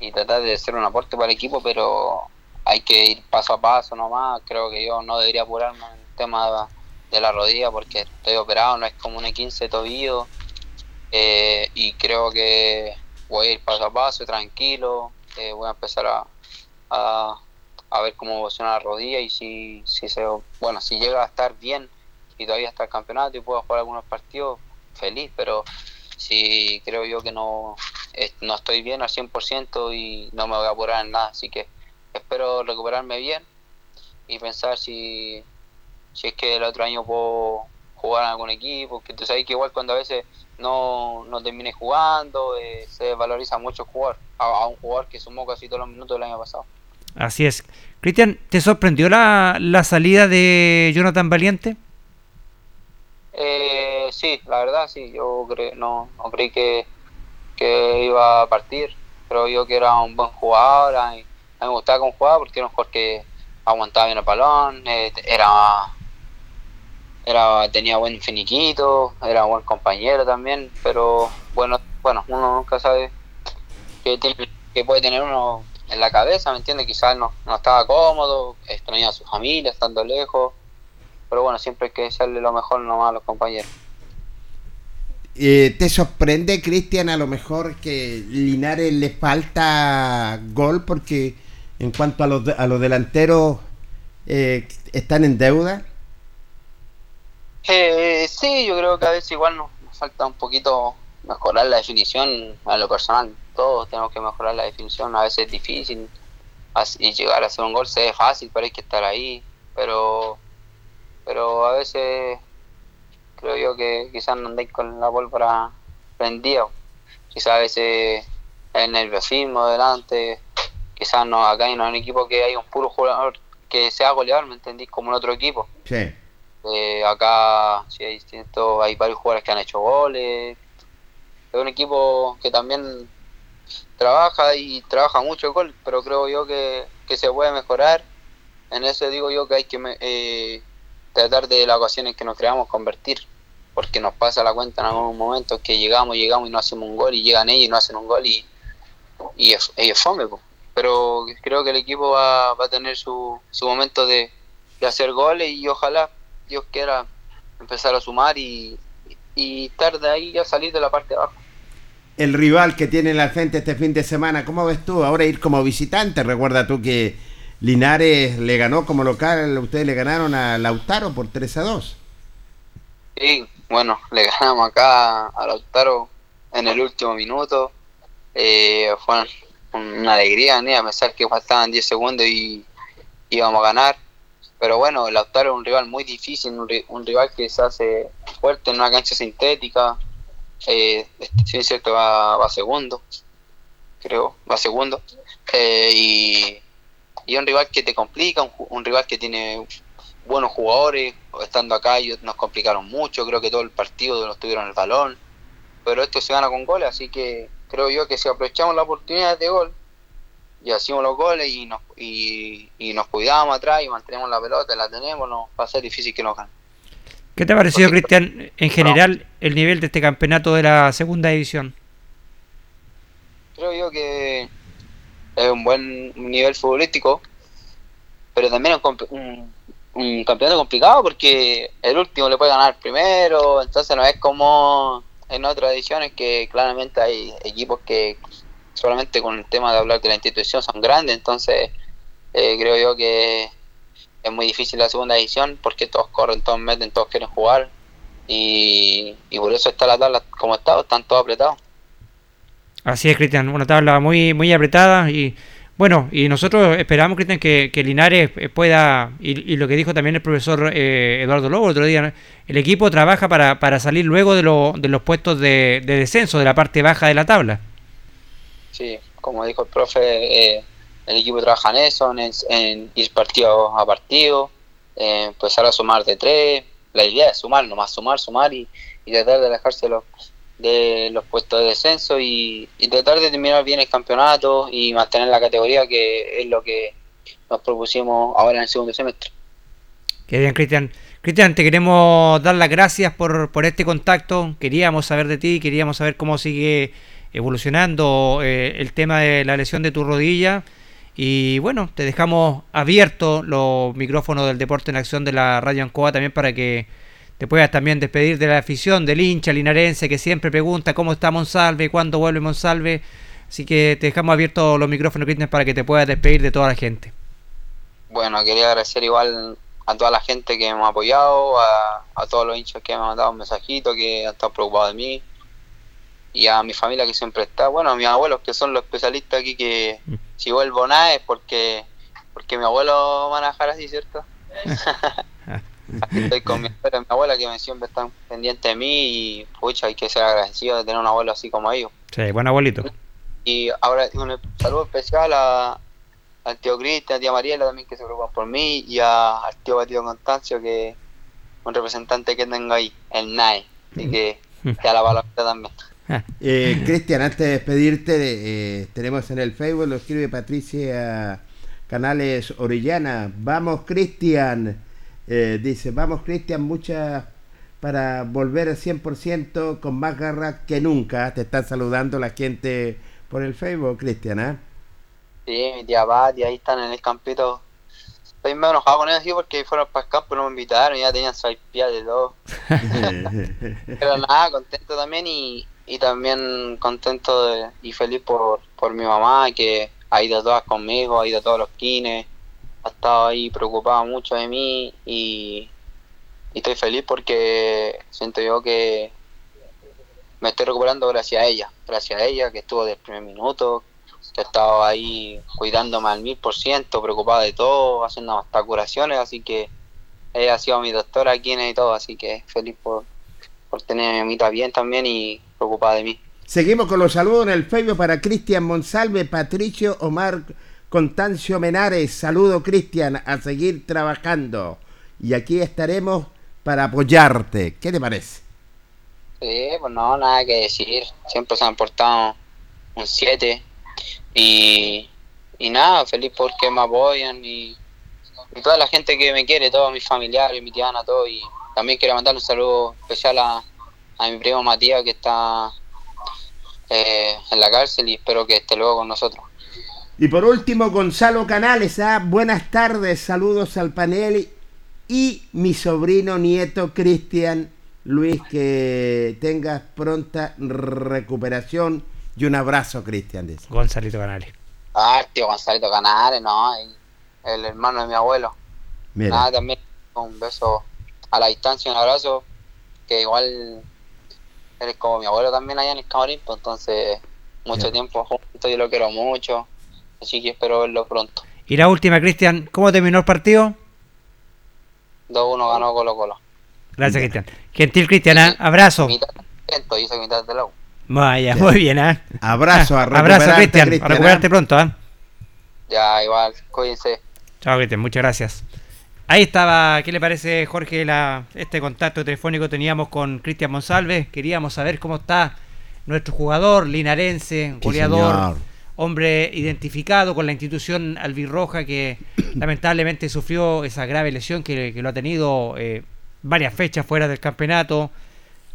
C: y tratar de hacer un aporte para el equipo, pero hay que ir paso a paso nomás. Creo que yo no debería apurarme en el tema de la rodilla porque estoy operado, no es como un 15 tobillo. Eh, y creo que voy a ir paso a paso, tranquilo. Eh, voy a empezar a, a, ver cómo evoluciona la rodilla y si, si, se, bueno, si llega a estar bien y todavía está el campeonato y puedo jugar algunos partidos, feliz, pero si creo yo que no, no estoy bien al 100% y no me voy a apurar en nada, así que espero recuperarme bien y pensar si, si es que el otro año puedo jugar en algún equipo, que tú sabes que igual cuando a veces no, no termine jugando, eh, se valoriza mucho jugar a, un jugador que sumó casi todos los minutos del año pasado.
B: Así es. Cristian, ¿te sorprendió la, la salida de Jonathan Valiente?
C: Eh, sí, la verdad sí, yo no, no creí que, que iba a partir, pero yo que era un buen jugador, a mí, me gustaba cómo jugaba porque era un jugador que aguantaba bien el balón, eh, era, era tenía buen finiquito, era buen compañero también, pero bueno, bueno uno nunca sabe que, que puede tener uno en la cabeza, ¿me entiendes? Quizás no, no estaba cómodo, extrañaba a su familia estando lejos, pero bueno, siempre hay que desearle lo mejor nomás a los compañeros.
A: Eh, ¿Te sorprende, Cristian, a lo mejor que Linares le falta gol? Porque en cuanto a los, a los delanteros, eh, ¿están en deuda?
C: Eh, sí, yo creo que a veces igual nos, falta un poquito mejorar la definición a lo personal. Todos tenemos que mejorar la definición. A veces es difícil y llegar a hacer un gol se ve fácil, pero hay que estar ahí. Pero, pero a veces creo yo que quizás no andéis con la pólvora prendida. Quizás a veces el nerviosismo delante, quizás no, acá no hay un equipo que hay un puro jugador que sea goleador, ¿me entendís? Como en otro equipo.
A: Sí.
C: Eh, acá sí hay distintos, hay varios jugadores que han hecho goles. Es un equipo que también trabaja y trabaja mucho el gol, pero creo yo que, que se puede mejorar. En eso digo yo que hay que eh, tratar de las ocasiones que nos creamos convertir, porque nos pasa la cuenta en algún momento que llegamos, llegamos y no hacemos un gol y llegan ellos y no hacen un gol y, y es, fome. Pero creo que el equipo va, va a tener su, su momento de, de, hacer goles y ojalá Dios quiera empezar a sumar y, y estar de ahí ya salir de la parte de abajo.
A: El rival que tiene la gente este fin de semana, ¿cómo ves tú? Ahora ir como visitante, recuerda tú que Linares le ganó como local, ustedes le ganaron a Lautaro por 3 a 2.
C: Sí, bueno, le ganamos acá a Lautaro en el último minuto. Eh, fue una alegría, ni a pesar que faltaban 10 segundos y íbamos a ganar. Pero bueno, Lautaro es un rival muy difícil, un, rival que se hace fuerte en una cancha sintética. Eh, sí, es cierto, va, va segundo, creo, va segundo. Eh, y y un rival que te complica, un, rival que tiene buenos jugadores, estando acá ellos nos complicaron mucho, creo que todo el partido nos tuvieron el balón, pero esto se gana con goles, así que creo yo que si aprovechamos la oportunidad de gol y hacemos los goles y nos, y, nos cuidamos atrás y mantenemos la pelota, la tenemos, no va a ser difícil que nos ganen.
B: ¿Qué te ha parecido, Cristian, en general el nivel de este campeonato de la segunda división?
C: Creo yo que es un buen nivel futbolístico, pero también es un, campeonato complicado porque el último le puede ganar primero, entonces no es como en otras ediciones que claramente hay equipos que solamente con el tema de hablar de la institución son grandes, entonces eh, creo yo que es muy difícil la segunda edición porque todos corren, todos meten, todos quieren jugar y, y por eso está la tabla como está, están todos apretados.
B: Así es, Cristian, una tabla muy, muy apretada y bueno, y nosotros esperamos, Cristian, que, Linares eh, pueda, y, lo que dijo también el profesor eh, Eduardo Lobo el otro día, el equipo trabaja para, para salir luego de, de los puestos de, descenso, de la parte baja de la tabla.
C: Sí, como dijo el profe, eh, el equipo trabaja en eso, en, ir partido a partido, empezar a sumar de tres, la idea es sumar, nomás sumar, sumar y, tratar de los puestos de descenso y, tratar de terminar bien el campeonato y mantener la categoría que es lo que nos propusimos ahora en el segundo semestre.
B: Qué bien, Cristian. Cristian, te queremos dar las gracias por, por este contacto. Queríamos saber de ti, queríamos saber cómo sigue evolucionando eh, el tema de la lesión de tu rodilla. Y bueno, te dejamos abiertos los micrófonos del Deporte en Acción de la Radio Ancoa también para que te puedas también despedir de la afición, del hincha linarense que siempre pregunta cómo está Monsalve, cuándo vuelve Monsalve. Así que te dejamos abiertos los micrófonos, Cristian, para que te puedas despedir de toda la gente.
C: Bueno, quería agradecer igual a toda la gente que me ha apoyado, a, todos los hinchas que me han mandado un mensajito, que han estado preocupados de mí, y a mi familia que siempre está. Bueno, a mis abuelos que son los especialistas aquí, que mm. si vuelvo nada es porque, porque mi abuelo va a dejar así, ¿cierto? *laughs* estoy con mi, abuela que siempre está pendiente de mí y pucha, hay que ser agradecido de tener un abuelo así como ellos.
B: Sí, buen abuelito.
C: Y ahora un saludo especial a, al tío Cristian, a tía Mariela también que se preocupan por mí y al tío Batido Constancio que un representante que tengo ahí, el NAE. Así que ya la palabra también.
A: Eh, Cristian, antes de despedirte, eh, tenemos en el Facebook, lo escribe Patricia Canales Orellana. Vamos, Cristian. Eh, dice, vamos, Cristian, muchas para volver al 100% con más garra que nunca. Te están saludando la gente por el Facebook, Cristian, ¿eh?
C: Sí, mi tía Pati, ahí están en el campito. Estoy medio enojado con ellos, sí, porque fueron para el campo y no me invitaron, ya tenían su de todo. *laughs* Pero nada, contento también y, y también contento y feliz por, por mi mamá que ha ido todas conmigo, ha ido a todos los kines, ha estado ahí preocupada mucho de mí y, estoy feliz porque siento yo que me estoy recuperando gracias a ella, gracias a ella que estuvo desde el primer minuto, que ha estado ahí cuidándome al mil por ciento, preocupada de todo, haciendo hasta curaciones, así que ella ha sido mi doctora aquí en y todo, así que feliz por, por tener a mi bien también y preocupada de mí.
A: Seguimos con los saludos en el Facebook para Cristian Monsalve, Patricio Omar Contancio Menares. Saludo Cristian, a seguir trabajando. Y aquí estaremos para apoyarte. ¿Qué te parece?
C: Sí, pues no, nada que decir. Siempre se han portado un 7. Y, y nada, feliz porque me apoyan y, toda la gente que me quiere, todos mis familiares, mi tiana, todo. Y también quiero mandar un saludo especial a, a mi primo Matías que está eh, en la cárcel y espero que esté luego con nosotros.
A: Y por último, Gonzalo Canales, ¿ah? buenas tardes, saludos al panel y mi sobrino nieto Cristian Luis, que tengas pronta recuperación y un abrazo, Cristian.
B: Gonzalito Canales.
C: Ah, tío Gonzalito Canales, no, el hermano de mi abuelo. Nada, también un beso a la distancia, un abrazo, que igual eres como mi abuelo también allá en el camarín, pues entonces mucho tiempo juntos, yo lo quiero mucho, así que espero verlo pronto.
B: Y la última, Cristian, ¿cómo terminó el partido?
C: 2-1 ganó Colo Colo.
B: Gracias, Cristian. Gentil Cristian, ¿eh? abrazo.
C: Mitad, hizo mitad de la
B: Vaya, muy bien, ¿eh?
A: Abrazo, a
B: Abrazo, Cristian. A recuperarte pronto, ¿eh?
C: Ya, igual, cuídense.
B: Chao, Cristian, muchas gracias. Ahí estaba, ¿qué le parece Jorge la, este contacto telefónico que teníamos con Cristian Monsalve? Queríamos saber cómo está nuestro jugador linarense, goleador, hombre identificado con la institución albirroja que *clears throat* lamentablemente sufrió esa grave lesión que, lo ha tenido eh, varias fechas fuera del campeonato.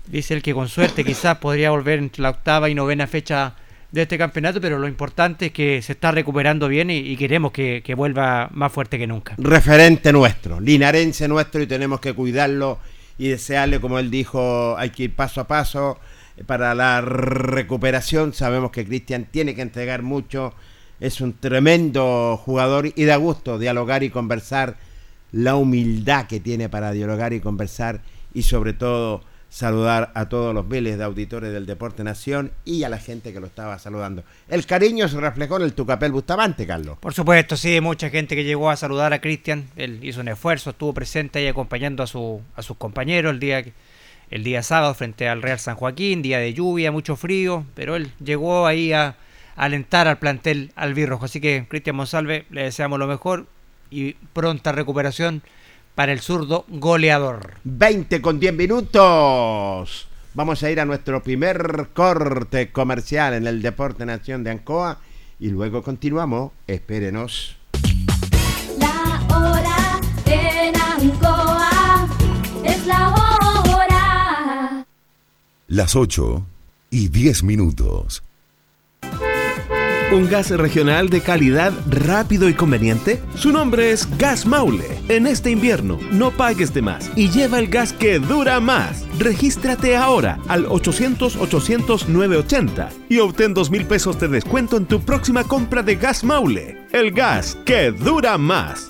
B: Dice el que con suerte *clears throat* quizás podría volver entre la octava y novena fecha de este campeonato, pero lo importante es que se está recuperando bien y, queremos que, vuelva más fuerte que nunca.
A: Referente nuestro, linarense nuestro y tenemos que cuidarlo y desearle, como él dijo, hay que ir paso a paso para la recuperación. Sabemos que Cristian tiene que entregar mucho, es un tremendo jugador y da gusto dialogar y conversar, la humildad que tiene para dialogar y conversar y sobre todo saludar a todos los miles de auditores del Deporte Nación y a la gente que lo estaba saludando. El cariño se reflejó en el Tucapel Bustamante, Carlos.
B: Por supuesto, sí, mucha gente que llegó a saludar a Cristian, él hizo un esfuerzo, estuvo presente ahí acompañando a, su, a sus compañeros el día, el día sábado frente al Real San Joaquín, día de lluvia, mucho frío, pero él llegó ahí a, alentar al plantel albirrojo. Así que, Cristian Monsalve, le deseamos lo mejor y pronta recuperación para el zurdo goleador.
A: 20 con 10 minutos. Vamos a ir a nuestro primer corte comercial en el Deporte Nación de Ancoa y luego continuamos. Espérenos.
D: Las 8 y 10 minutos. ¿Un gas regional de calidad rápido y conveniente? Su nombre es Gas Maule. En este invierno, no pagues de más y lleva el gas que dura más. Regístrate ahora al 800-800-980 y obtén 2 mil pesos de descuento en tu próxima compra de Gas Maule. El gas que dura más.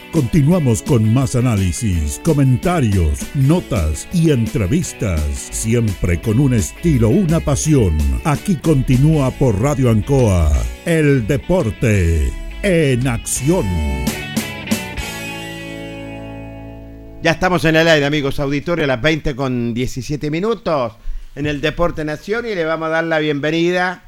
E: Continuamos con más análisis, comentarios, notas y entrevistas, siempre con un estilo, una pasión. Aquí continúa por Radio Ancoa, el deporte en acción.
A: Ya estamos en el aire, amigos auditores, a las 20 con 17 minutos en el Deporte Nación y le vamos a dar la bienvenida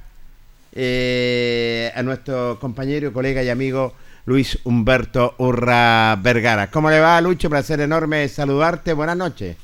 A: eh, a nuestro compañero, colega y amigo Luis Humberto Urra Vergara. ¿Cómo le va, Lucho? Placer enorme saludarte. Buenas noches.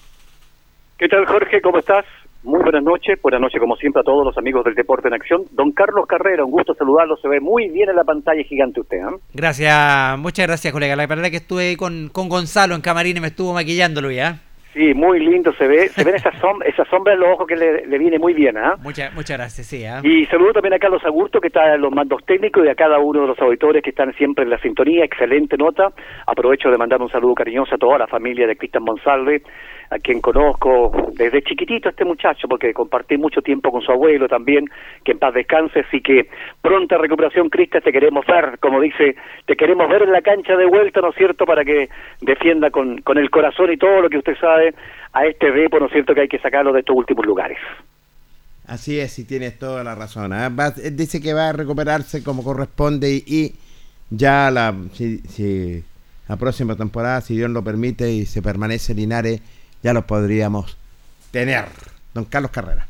F: ¿Qué tal, Jorge? ¿Cómo estás? Muy buenas noches, buenas noches como siempre a todos los amigos del Deporte en Acción. Don Carlos Carrera, un gusto saludarlo, se ve muy bien en la pantalla gigante usted. ¿eh?
B: Gracias, muchas gracias, colega. La verdad que estuve ahí con, con Gonzalo en camarín y me estuvo maquillándolo ya.
F: Sí, muy lindo se ve, se ven esas sombras, esa sombra en los ojos que le, le viene muy bien, ¿ah?
B: Muchas, muchas gracias, sí. ¿ah?
F: Y saludo también a Carlos Agurto, que está en los mandos técnicos, y a cada uno de los auditores que están siempre en la sintonía. Excelente nota. Aprovecho de mandar un saludo cariñoso a toda la familia de Cristian Monsalve, a quien conozco desde chiquitito este muchacho, porque compartí mucho tiempo con su abuelo también, que en paz descanse, así que pronta recuperación, Cristian, te queremos ver, como dice, te queremos ver en la cancha de vuelta, ¿no es cierto?, para que defienda con, con el corazón y todo lo que usted sabe a este repo, ¿no es cierto?, que hay que sacarlo de estos últimos lugares.
A: Así es, y tienes toda la razón. ¿ah? Va- dice que va a recuperarse como corresponde y, y ya la, si, si la próxima temporada, si Dios lo permite y se permanece Linares, ya lo podríamos tener. Don Carlos Carrera.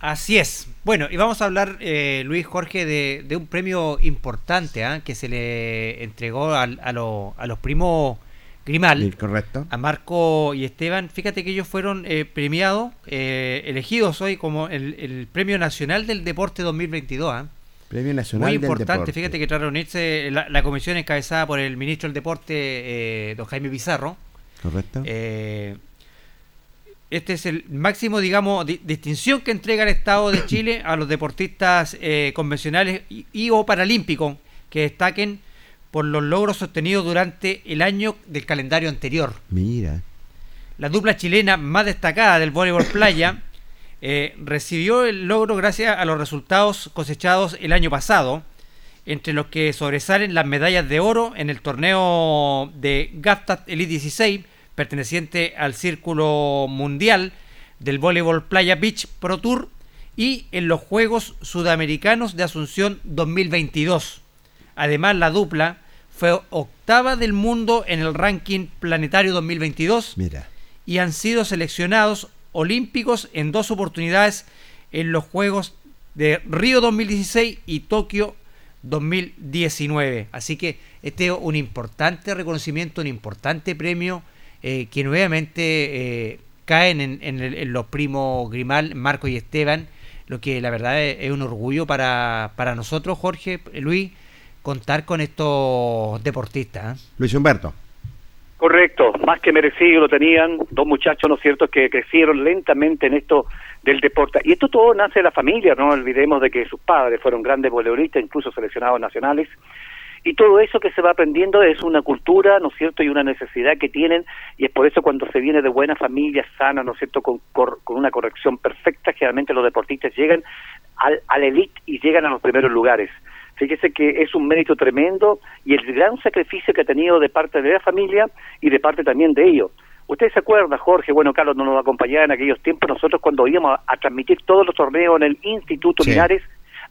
B: Así es. Bueno, y vamos a hablar, eh, Luis Jorge, de, de un premio importante ¿ah? que se le entregó al- a, lo- a los primos Grimal.
A: Sí, ¿Correcto?
B: a Marco y Esteban, fíjate que ellos fueron eh, premiados, eh, elegidos hoy como el, el Premio Nacional del Deporte 2022. ¿ah?
A: Premio Nacional
B: Muy importante, fíjate que tras reunirse la, la comisión encabezada por el ministro del Deporte, eh, don Jaime Pizarro,
A: ¿Correcto?
B: eh, este es el máximo, digamos, di- distinción que entrega el Estado de Chile a los deportistas eh, convencionales y, y o paralímpicos que destaquen por los logros sostenidos durante el año del calendario anterior.
A: Mira.
B: La dupla chilena más destacada del voleibol playa eh, recibió el logro gracias a los resultados cosechados el año pasado, entre los que sobresalen las medallas de oro en el torneo de GAFTAT Elite 16, perteneciente al Círculo Mundial del Voleibol Playa Beach Pro Tour, y en los Juegos Sudamericanos de Asunción 2022. Además, la dupla fue octava del mundo en el ranking planetario 2022
A: Mira.
B: y han sido seleccionados olímpicos en dos oportunidades en los Juegos de Río 2016 y Tokio 2019. Así que este es un importante reconocimiento, un importante premio eh, que nuevamente eh, caen en, en el- en los primos Grimal, Marco y Esteban, lo que la verdad es, es un orgullo para, para nosotros, Jorge, Luis, contar con estos deportistas. ¿eh?
A: Luis Humberto.
F: Correcto, más que merecido lo tenían dos muchachos, ¿no es cierto?, que crecieron lentamente en esto del deporte. Y esto todo nace de la familia, no olvidemos de que sus padres fueron grandes voleibolistas, incluso seleccionados nacionales. Y todo eso que se va aprendiendo es una cultura, ¿no es cierto?, y una necesidad que tienen, y es por eso cuando se viene de buena familia, sana, ¿no es cierto?, con, cor- con una corrección perfecta, generalmente los deportistas llegan al, al elite y llegan a los primeros lugares. Fíjese que es un mérito tremendo y el gran sacrificio que ha tenido de parte de la familia y de parte también de ellos. Usted se acuerda, Jorge, bueno, Carlos no nos acompañaba en aquellos tiempos, nosotros cuando íbamos a, a transmitir todos los torneos en el Instituto
A: Sí.
F: Linares,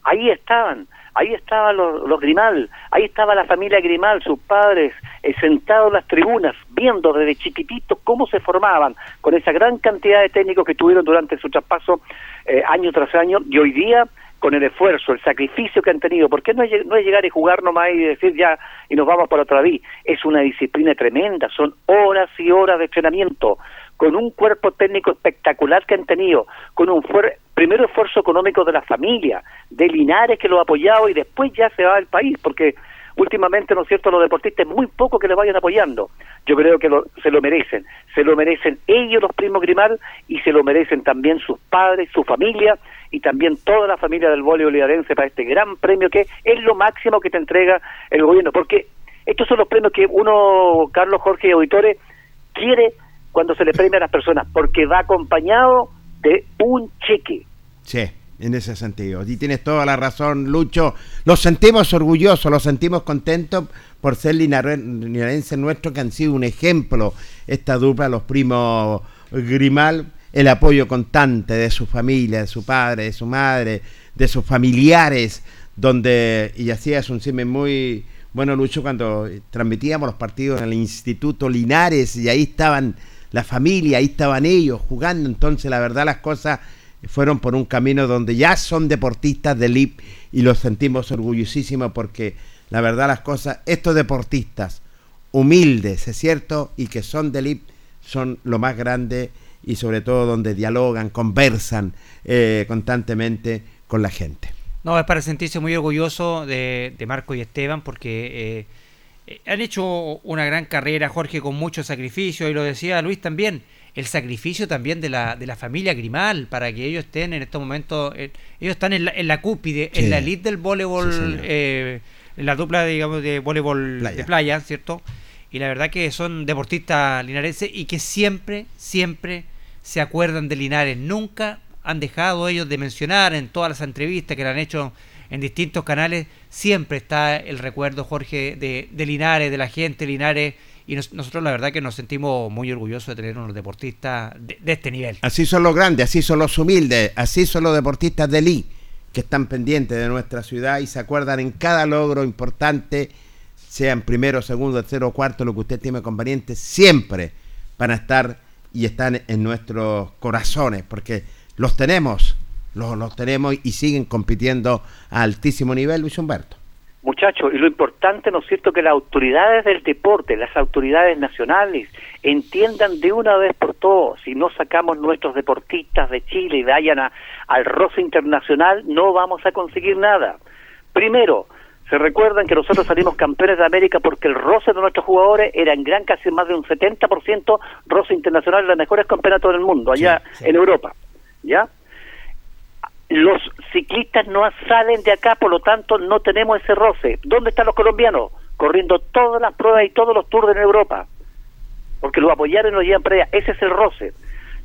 F: ahí estaban, ahí estaban los, los Grimal, ahí estaba la familia Grimal, sus padres, eh, sentados en las tribunas, viendo desde chiquititos cómo se formaban, con esa gran cantidad de técnicos que tuvieron durante su traspaso eh, año tras año, y hoy día con el esfuerzo, el sacrificio que han tenido, porque no es, no es llegar y jugar nomás y decir ya y nos vamos para otra vez, es una disciplina tremenda, son horas y horas de entrenamiento, con un cuerpo técnico espectacular que han tenido, con un fuer primero esfuerzo económico de la familia, de Linares que lo ha apoyado y después ya se va al país, porque últimamente, ¿no es cierto?, los deportistas muy poco que les vayan apoyando. Yo creo que se lo merecen. Se lo merecen ellos, los primos Grimal, y se lo merecen también sus padres, su familia, y también toda la familia del voleibol lidarense para este gran premio que es lo máximo que te entrega el gobierno. Porque estos son los premios que uno, Carlos Jorge Auditores, quiere cuando se le premia a las personas, porque va acompañado de un cheque.
A: Sí en ese sentido. Y tienes toda la razón, Lucho. Los sentimos orgullosos, los sentimos contentos por ser linarenses nuestros que han sido un ejemplo esta dupla, los primos Grimal, el apoyo constante de su familia, de su padre, de su madre, de sus familiares, donde, y así es un cine muy bueno, Lucho, cuando transmitíamos los partidos en el Instituto Linares y ahí estaban la familia, ahí estaban ellos jugando, entonces la verdad las cosas fueron por un camino donde ya son deportistas del IP y los sentimos orgullosísimos porque la verdad las cosas, estos deportistas humildes, es cierto, y que son del IP, son lo más grande y sobre todo donde dialogan, conversan eh, constantemente con la gente.
B: No, es para sentirse muy orgulloso de, Marco y Esteban porque eh, han hecho una gran carrera, Jorge, con mucho sacrificio, y lo decía Luis también, el sacrificio también de la, de la familia Grimal para que ellos estén en estos momentos, eh, ellos están en la, en la cúpide, en la elite del voleibol, eh, en la dupla digamos de voleibol de playa, ¿cierto? Y la verdad que son deportistas linarenses y que siempre, siempre se acuerdan de Linares, nunca han dejado ellos de mencionar en todas las entrevistas que le han hecho en distintos canales, siempre está el recuerdo, Jorge, de, de Linares, de la gente Linares y nosotros la verdad que nos sentimos muy orgullosos de tener unos deportistas de, este nivel.
A: Así son los grandes, así son los humildes, así son los deportistas de Lee, que están pendientes de nuestra ciudad y se acuerdan en cada logro importante, sea en primero, segundo, tercero, cuarto, lo que usted tiene conveniente, siempre van a estar y están en nuestros corazones, porque los tenemos, los, los tenemos y siguen compitiendo a altísimo nivel, Luis Humberto.
F: Muchachos, y lo importante, ¿no es cierto?, que las autoridades del deporte, las autoridades nacionales, entiendan de una vez por todas, si no sacamos nuestros deportistas de Chile y vayan al roce internacional, no vamos a conseguir nada. Primero, se recuerdan que nosotros salimos campeones de América porque el roce de nuestros jugadores era en gran casi más de un 70% roce internacional de los mejores campeonatos del mundo, allá en Europa. ¿Ya? Los ciclistas no salen de acá, por lo tanto no tenemos ese roce. ¿Dónde están los colombianos? Corriendo todas las pruebas y todos los tours en Europa. Porque lo apoyaron y lo llevan para. Ese es el roce.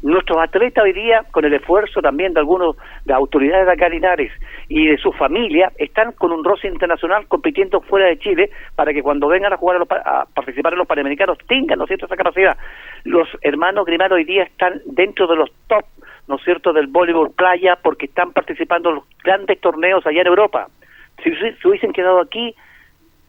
F: Nuestros atletas hoy día, con el esfuerzo también de algunos de autoridades de acá Linares y de su familia, están con un roce internacional compitiendo fuera de Chile para que cuando vengan a jugar a, participar en los Panamericanos tengan, ¿no cierto?, esa capacidad. Los hermanos Grimano hoy día están dentro de los top ¿no es cierto?, del voleibol playa porque están participando en los grandes torneos allá en Europa. Si se hubiesen quedado aquí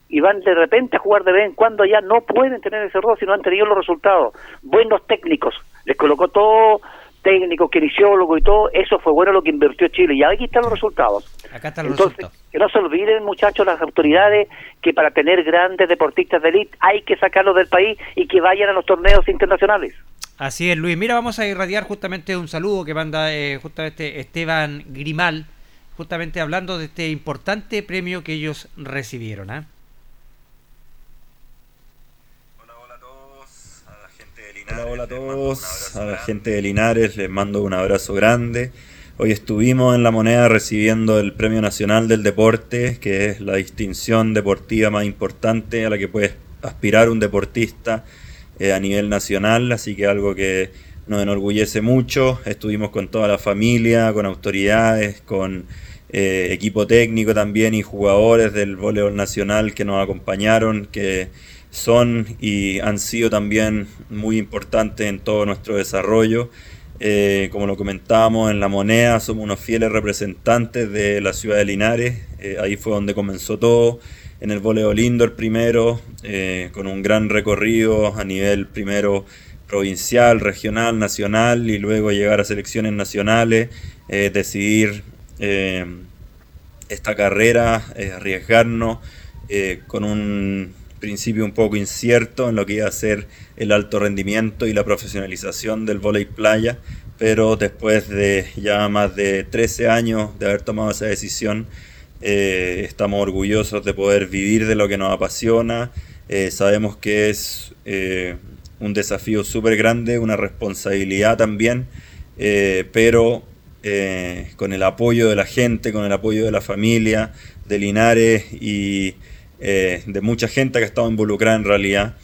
F: y van de repente a jugar de vez en cuando allá, no pueden tener ese rol si no han tenido los resultados. Buenos técnicos, les colocó todo técnico, kinesiólogo y todo, eso fue bueno lo que invirtió Chile y aquí están los resultados.
B: Acá están los
F: Entonces,
B: resultados.
F: que no se olviden muchachos las autoridades que para tener grandes deportistas de élite hay que sacarlos del país y que vayan a los torneos internacionales.
B: Así es, Luis. Mira, vamos a irradiar justamente un saludo que manda eh, justamente Esteban Grimal, justamente hablando de este importante premio que ellos recibieron. ¿ah?
G: Hola, hola a todos, a la gente de Linares. Hola, hola a todos, a la gente de Linares les mando un abrazo grande. Hoy estuvimos en La Moneda recibiendo el Premio Nacional del Deporte, que es la distinción deportiva más importante a la que puede aspirar un deportista eh, a nivel nacional, así que algo que nos enorgullece mucho. Estuvimos con toda la familia, con autoridades, con eh, equipo técnico también y jugadores del voleibol nacional que nos acompañaron, que son y han sido también muy importantes en todo nuestro desarrollo. Eh, como lo comentábamos en la moneda, somos unos fieles representantes de la ciudad de Linares. Eh, ahí fue donde comenzó todo. En el voleo indoor primero, eh, con un gran recorrido a nivel primero provincial, regional, nacional y luego llegar a selecciones nacionales, decidir esta carrera, arriesgarnos con un principio un poco incierto en lo que iba a ser el alto rendimiento y la profesionalización del volei playa, pero después de ya más de 13 años de haber tomado esa decisión, eh, estamos orgullosos de poder vivir de lo que nos apasiona. Eh, sabemos que es eh, un desafío súper grande, una responsabilidad también, pero con el apoyo de la gente, con el apoyo de la familia, de Linares y de mucha gente que ha estado involucrada en realidad.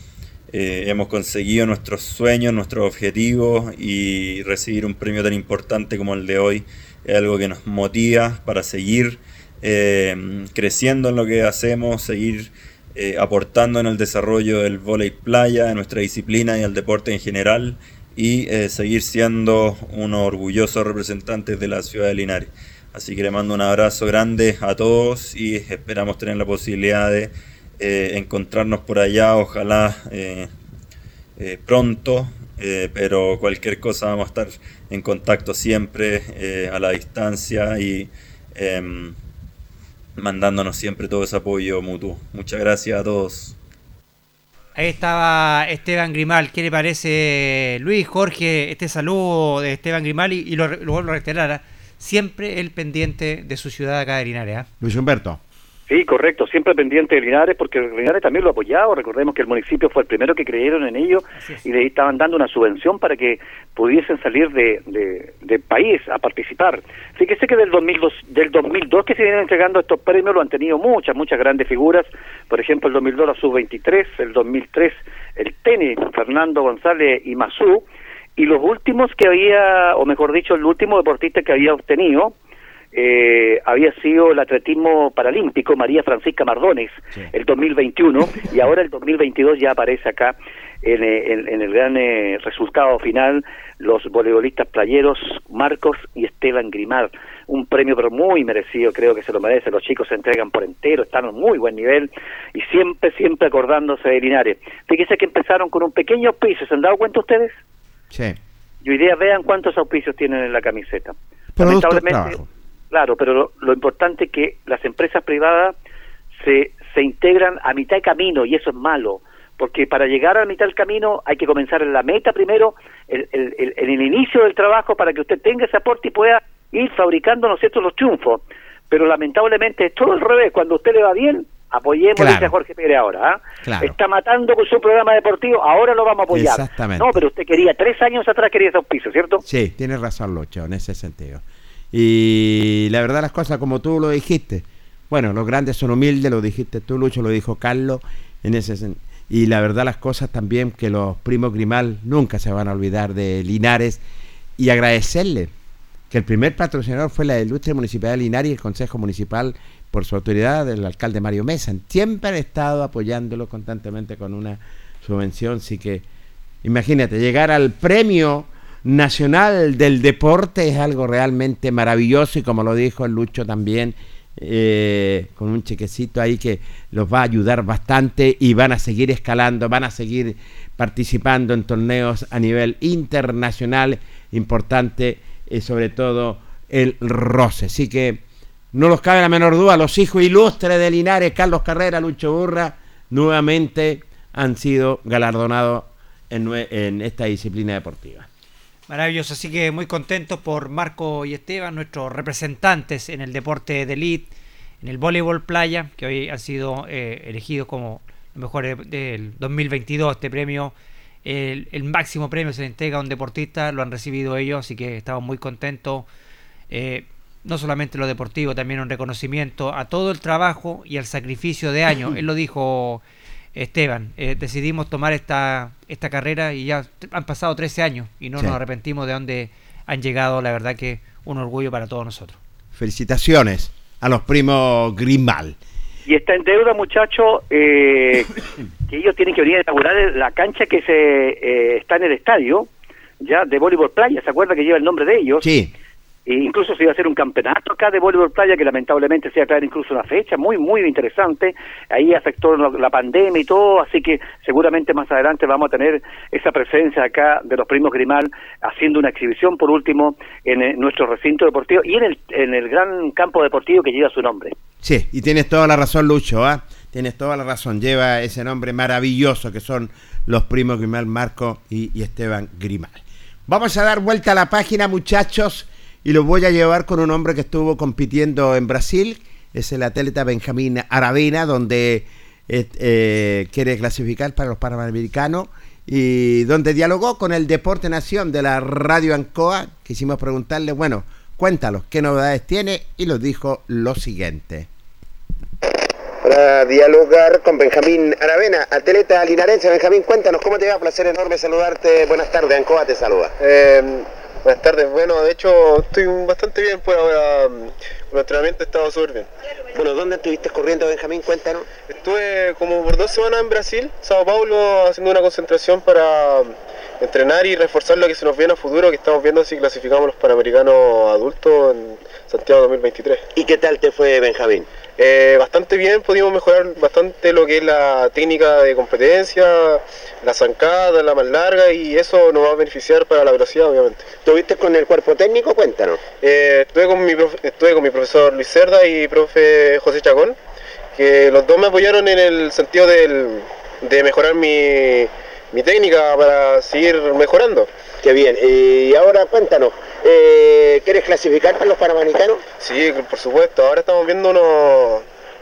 G: Hemos conseguido nuestros sueños, nuestros objetivos y recibir un premio tan importante como el de hoy es algo que nos motiva para seguir eh, creciendo en lo que hacemos, seguir aportando en el desarrollo del volei playa, de nuestra disciplina y el deporte en general y seguir siendo unos orgullosos representantes de la ciudad de Linares. Así que le mando un abrazo grande a todos y esperamos tener la posibilidad de eh, encontrarnos por allá, ojalá eh, eh, pronto, pero cualquier cosa vamos a estar en contacto siempre a la distancia y em, mandándonos siempre todo ese apoyo mutuo. Muchas gracias a todos.
B: Ahí estaba Esteban Grimal. ¿Qué le parece, Luis, Jorge, este saludo de Esteban Grimal? Y, lo, lo vuelvo a reiterar siempre el pendiente de su ciudad acá de Linares. ¿ah?
A: Luis Humberto.
F: Sí, correcto, siempre pendiente de Linares, porque Linares también lo ha apoyado. Recordemos que el municipio fue el primero que creyeron en ello y le estaban dando una subvención para que pudiesen salir de, de, país a participar. Fíjese que del 2002, del 2002 que se vienen entregando estos premios lo han tenido muchas, muchas grandes figuras. Por ejemplo, el 2002 la Sub-23, el 2003 el tenis, Fernando González y Mazú y los últimos que había, o mejor dicho, el último deportista que había obtenido, eh, había sido el atletismo paralímpico María Francisca Mardones, el 2021, y ahora el 2022 ya aparece acá en, en, el gran eh, resultado final los voleibolistas playeros Marcos y Esteban Grimar. Un premio pero muy merecido, creo que se lo merece. Los chicos se entregan por entero, están en muy buen nivel y siempre, siempre acordándose de Linares. Fíjense que empezaron con un pequeño piso, ¿se han dado cuenta ustedes?
A: Sí.
F: Y hoy día vean cuántos auspicios tienen en la camiseta.
A: Lamentablemente,
F: claro, pero lo, importante es que las empresas privadas se, se integran a mitad de camino y eso es malo porque para llegar a mitad del camino hay que comenzar en la meta primero, en el, el, el, inicio del trabajo para que usted tenga ese aporte y pueda ir fabricando, ¿no cierto?, los triunfos. Pero lamentablemente es todo al revés, cuando usted le va bien, Apoyemos, a Jorge Pérez ahora. ¿ah? Está matando con su programa deportivo, ahora lo vamos a apoyar.
A: Exactamente.
F: No, pero usted quería, tres años atrás quería ese auspicio, ¿cierto?
A: Sí, tiene razón, Lucho, en ese sentido. Y la verdad, las cosas como tú lo dijiste. Bueno, los grandes son humildes, lo dijiste tú, Lucho, lo dijo Carlos. En ese y la verdad, las cosas también que los primos Grimal nunca se van a olvidar de Linares y agradecerle que el primer patrocinador fue la Ilustre Municipalidad de Linares y el Consejo Municipal por su autoridad, el alcalde Mario Mesa. Siempre han estado apoyándolo constantemente con una subvención. Así que, imagínate, llegar al premio nacional del deporte es algo realmente maravilloso y como lo dijo el Lucho también, eh, con un chequecito ahí que los va a ayudar bastante y van a seguir escalando, van a seguir participando en torneos a nivel internacional importante y sobre todo el roce. Así que no los cabe la menor duda, los hijos ilustres de Linares, Carlos Carrera, Lucho Burra, nuevamente han sido galardonados en, esta disciplina deportiva.
B: Maravilloso, así que muy contentos por Marco y Esteban, nuestros representantes en el deporte de elite, en el voleibol playa, que hoy han sido eh, elegidos como los mejores del 2022. Este premio, el, máximo premio se le entrega a un deportista, lo han recibido ellos, así que estamos muy contentos. Eh, no solamente lo deportivo, también un reconocimiento a todo el trabajo y al sacrificio de años. *clears throat* Él lo dijo Esteban, eh, decidimos tomar esta, esta carrera y ya han pasado 13 años y no nos arrepentimos de dónde han llegado, la verdad que un orgullo para todos nosotros.
A: Felicitaciones a los primos Grimal.
F: Y está en deuda, muchachos, eh, *coughs* que ellos tienen que venir a inaugurar la cancha que se eh, está en el estadio, ya de voleibol playa, ¿se acuerda que lleva el nombre de ellos?
A: Sí.
F: E incluso se iba a hacer un campeonato acá de voleibol playa que lamentablemente se iba incluso una fecha muy, muy interesante. Ahí afectó la pandemia y todo, así que seguramente más adelante vamos a tener esa presencia acá de los primos Grimal haciendo una exhibición por último en, eh, nuestro recinto deportivo y en el, en el gran campo deportivo que lleva su nombre.
A: Sí, y tienes toda la razón, Lucho, ¿ah? Tienes toda la razón, lleva ese nombre maravilloso que son los primos Grimal, Marco y Esteban Grimal. Vamos a dar vuelta a la página, muchachos y lo voy a llevar con un hombre que estuvo compitiendo en Brasil, es el atleta Benjamín Aravena, donde eh, eh, quiere clasificar para los Panamericanos y donde dialogó con el Deporte Nación de la Radio Ancoa. Quisimos preguntarle, bueno, cuéntanos qué novedades tiene y nos dijo lo siguiente.
H: Para dialogar con Benjamín Aravena, atleta linarense. Benjamín, cuéntanos cómo te va, placer enorme saludarte. Buenas tardes, Ancoa te saluda.
I: Eh, Buenas tardes, bueno, de hecho estoy bastante bien por ahora, el entrenamiento he estado súper bien.
H: Bueno, ¿dónde estuviste corriendo, Benjamín? Cuéntanos.
I: Estuve como por dos semanas en Brasil, Sao Paulo, haciendo una concentración para entrenar y reforzar lo que se nos viene a futuro, que estamos viendo si clasificamos los Panamericanos adultos en Santiago 2023.
H: ¿Y qué tal te fue, Benjamín?
I: Eh, bastante bien, pudimos mejorar bastante lo que es la técnica de competencia, la zancada, la más larga y eso nos va a beneficiar para la velocidad obviamente.
H: ¿Tuviste con el cuerpo técnico? Cuéntanos.
I: Eh, estuve, con mi estuve con mi profesor Luis Cerda y profe José Chacón, que los dos me apoyaron en el sentido del, de mejorar mi, mi técnica para seguir mejorando.
H: Qué bien. Y ahora cuéntanos, eh, ¿quieres clasificar para los Panamericanos?
I: Sí, por supuesto. Ahora estamos viendo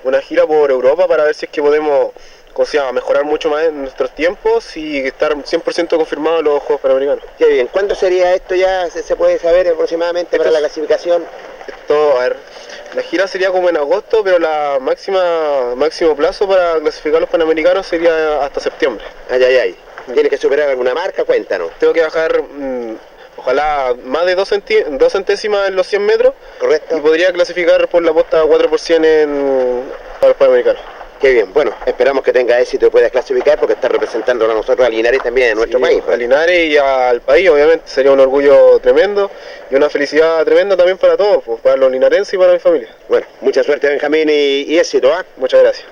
I: una gira por Europa para ver si es que podemos o mejorar mucho más en nuestros tiempos y estar 100% confirmados los Juegos Panamericanos.
H: Qué bien. ¿Cuándo sería esto ya? ¿Se, puede saber aproximadamente para la clasificación?
I: Esto, a ver, la gira sería como en agosto, pero la máxima máximo plazo para clasificar los Panamericanos sería hasta septiembre.
H: Ay, ay, ay. ¿Tienes que superar alguna marca? Cuéntanos.
I: Tengo que bajar, mm, ojalá, más de dos, centésimas en los 100 metros.
H: Correcto.
I: Y podría clasificar por la posta 4 por 100 en, para los Panamericanos.
H: Qué bien, bueno, esperamos que tenga éxito y puedas clasificar porque está representando a nosotros a Linares también en nuestro país.
I: Pues. A Linares y al país, obviamente, sería un orgullo tremendo y una felicidad tremenda también para todos, pues, para los linarenses y para mi familia.
H: Bueno, mucha suerte Benjamín y, éxito, ¿ah?
I: Muchas gracias.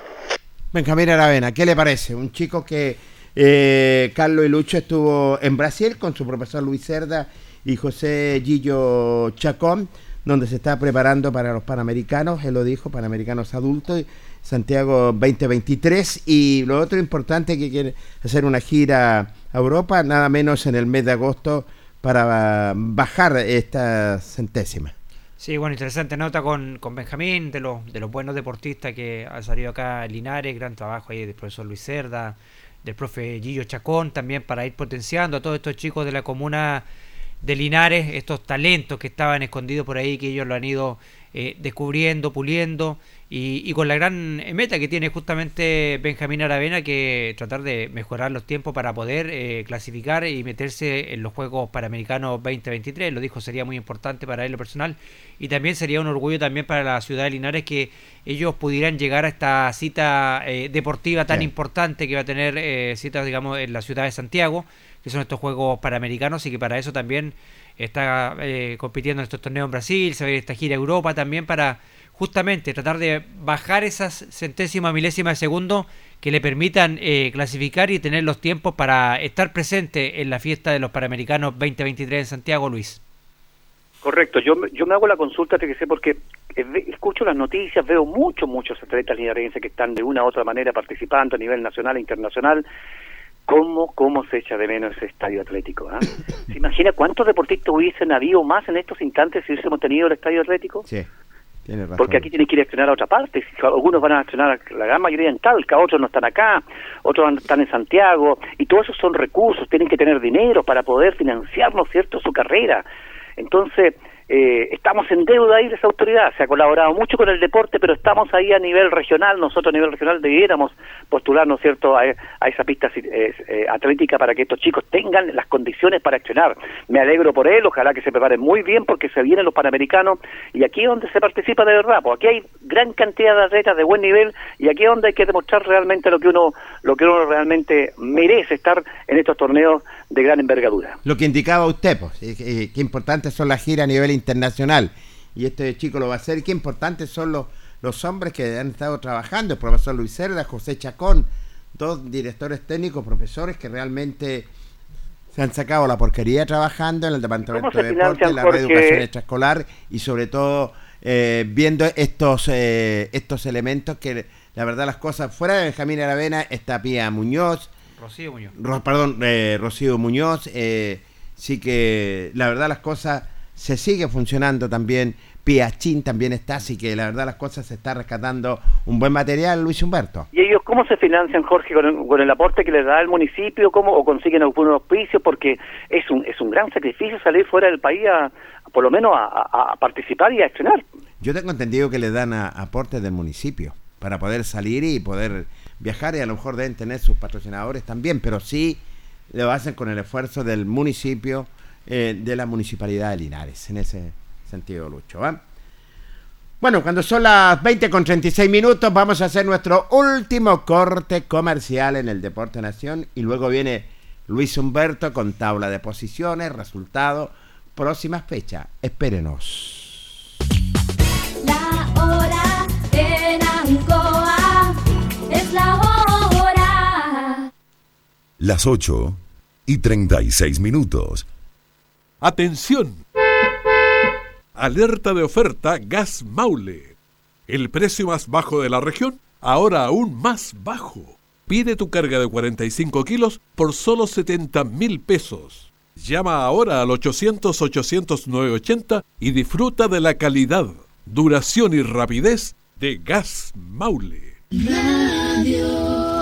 A: Benjamín Aravena, ¿qué le parece? Un chico que eh, Carlos y Lucho estuvo en Brasil con su profesor Luis Cerda y José Gillo Chacón, donde se está preparando para los Panamericanos, él lo dijo, Panamericanos adultos, Santiago 2023, y lo otro importante que quiere hacer una gira a Europa, nada menos en el mes de agosto, para bajar esta centésima.
B: Sí, bueno, interesante nota con, con Benjamín, de los, de los buenos deportistas que ha salido acá Linares, gran trabajo ahí del profesor Luis Cerda, del profe Gillo Chacón, también para ir potenciando a todos estos chicos de la comuna de Linares, estos talentos que estaban escondidos por ahí, que ellos lo han ido eh, descubriendo, puliendo y, con la gran meta que tiene justamente Benjamín Aravena, que tratar de mejorar los tiempos para poder eh, clasificar y meterse en los Juegos Panamericanos 2023. Lo dijo, sería muy importante para él lo personal y también sería un orgullo también para la ciudad de Linares que ellos pudieran llegar a esta cita eh, deportiva tan importante que va a tener eh, citas, digamos, en la ciudad de Santiago, que son estos Juegos Panamericanos y que para eso también está compitiendo en estos torneos en Brasil, se va a ir esta gira a Europa también para justamente tratar de bajar esas centésimas milésimas de segundo que le permitan eh, clasificar y tener los tiempos para estar presente en la fiesta de los Panamericanos 2023 en Santiago, Luis.
F: Correcto, yo, yo me hago la consulta, que sé, porque eh, escucho las noticias, veo muchos, muchos atletas linarenses que están de una u otra manera participando a nivel nacional e internacional. ¿Cómo, cómo se echa de menos ese estadio atlético? Ah? *laughs* ¿Se imagina cuántos deportistas hubiesen habido más en estos instantes si hubiésemos tenido el estadio atlético?
A: Sí.
F: Porque aquí tienen que ir a estrenar a otra parte. Algunos van a estrenar, la gran mayoría en Talca, otros no están acá, otros están en Santiago, y todos esos son recursos, tienen que tener dinero para poder financiar, ¿no cierto?, su carrera. Entonces, eh, estamos en deuda ahí de esa autoridad. Se ha colaborado mucho con el deporte, pero estamos ahí a nivel regional. Nosotros a nivel regional debiéramos postular, ¿no es cierto?, a, esa pista eh, eh, atlética para que estos chicos tengan las condiciones para estrenar. Me alegro por él, ojalá que se preparen muy bien porque se vienen los panamericanos y aquí es donde se participa de verdad. Pues aquí hay gran cantidad de atletas de buen nivel y aquí es donde hay que demostrar realmente lo que uno, lo que uno realmente merece estar en estos torneos de gran envergadura.
A: Lo que indicaba usted, pues, qué importantes son las giras a nivel internacional. Y este chico lo va a hacer. qué importantes son los, los hombres que han estado trabajando. El profesor Luis Cerda, José Chacón, dos directores técnicos, profesores que realmente se han sacado la porquería trabajando en el Departamento de Deporte, la educación extraescolar y sobre todo eh, viendo estos, eh, estos elementos que la verdad las cosas fuera de Benjamín Aravena está Pía Muñoz.
B: Rocío Muñoz.
A: perdón, eh, Rocío Muñoz. sí que la verdad las cosas se sigue funcionando también. Piachín también está, así que la verdad las cosas se está rescatando un buen material, Luis Humberto.
F: ¿Y ellos cómo se financian, Jorge, con el, aporte que les da el municipio, cómo o consiguen algunos auspicios? Porque es un, es un gran sacrificio salir fuera del país a, por lo menos a, participar y a estrenar.
A: Yo tengo entendido que le dan aportes del municipio para poder salir y poder viajar y a lo mejor deben tener sus patrocinadores también, pero sí lo hacen con el esfuerzo del municipio eh, de la Municipalidad de Linares, en ese sentido, Lucho. Bueno, cuando son las 20 con 36 minutos, vamos a hacer nuestro último corte comercial en el Deporte Nación y luego viene Luis Humberto con tabla de posiciones, resultados, próxima fecha. Espérenos.
J: La hora en Ancoa es la hora.
E: Las 8 y 36 minutos.
K: Atención. Alerta de oferta Gas Maule. El precio más bajo de la región, ahora aún más bajo. Pide tu carga de 45 kilos por solo 70 mil pesos. Llama ahora al 800-800-980 y disfruta de la calidad, duración y rapidez de Gas Maule. Radio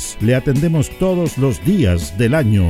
E: Le atendemos todos los días del año.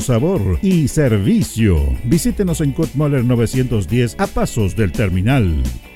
E: sabor y servicio. Visítenos en Kutmoller 910 a pasos del terminal.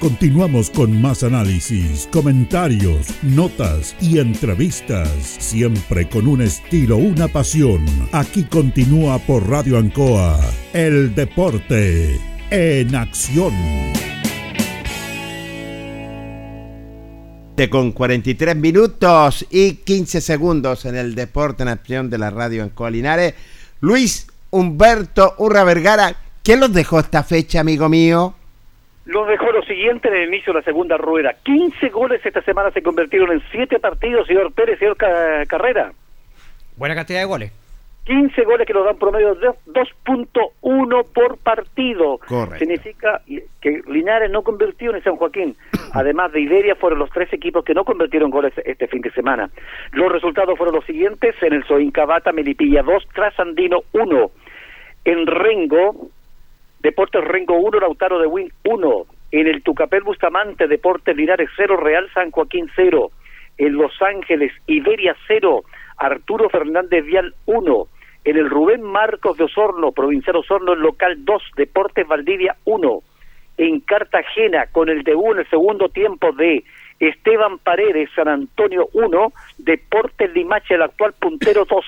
E: Continuamos con más análisis, comentarios, notas y entrevistas, siempre con un estilo, una pasión. Aquí continúa por Radio Ancoa, el deporte en acción.
A: Con 43 minutos y 15 segundos en el deporte en acción de la radio Ancoa Linares. Luis Humberto Urra Vergara, ¿qué los dejó esta fecha, amigo mío?
F: Los dejó lo siguiente en el inicio de la segunda rueda. 15 goles esta semana se convirtieron en 7 partidos, señor Pérez, señor Carrera.
B: Buena cantidad de goles.
F: 15 goles que nos dan promedio de 2.1 por partido.
A: Correcto.
F: Significa que Linares no convirtió en San Joaquín. *coughs* Además de Iberia, fueron los tres equipos que no convirtieron goles este fin de semana. Los resultados fueron los siguientes: en el Soincabata, Melipilla 2, Trasandino 1. En Rengo, Deportes Rengo 1, Lautaro de Win 1. En el Tucapel Bustamante, Deportes Linares 0, Real San Joaquín 0. En Los Ángeles, Iberia 0, Arturo Fernández Vial 1. En el Rubén Marcos de Osorno, Provincial Osorno, el local 2, Deportes Valdivia 1. En Cartagena, con el debut en el segundo tiempo de Esteban Paredes, San Antonio 1, Deportes Limache, el actual puntero 2.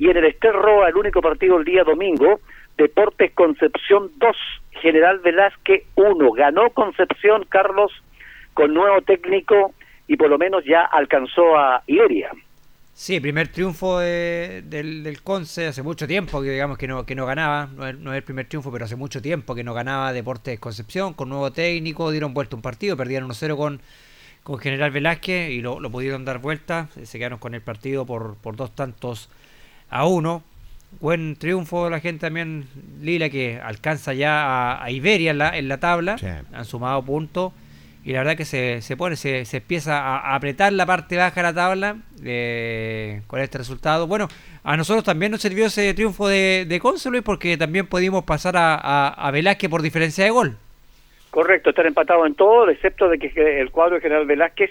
F: Y en el Esterroa, el único partido el día domingo, Deportes Concepción 2, General Velázquez 1. Ganó Concepción, Carlos, con nuevo técnico y por lo menos ya alcanzó a Iberia.
B: Sí, primer triunfo de- del, Conce hace mucho tiempo que digamos que no, que no ganaba, no es, no es el primer triunfo, pero hace mucho tiempo que no ganaba Deportes Concepción, con nuevo técnico, dieron vuelta un partido, perdieron 1-0 con, con General Velázquez y lo, lo pudieron dar vuelta, se quedaron con el partido por, por dos tantos a uno. Buen triunfo de la gente también, Lila, que alcanza ya a, a Iberia en la, en la tabla,
A: Sí.
B: han sumado puntos y la verdad que se, se pone, se, se empieza a, a apretar la parte baja de la tabla eh, con este resultado. Bueno, a nosotros también nos sirvió ese triunfo de, de Conce, Luis, porque también pudimos pasar a, a, a Velázquez por diferencia de gol.
F: Correcto, están empatados en todo, excepto de que el cuadro de General Velázquez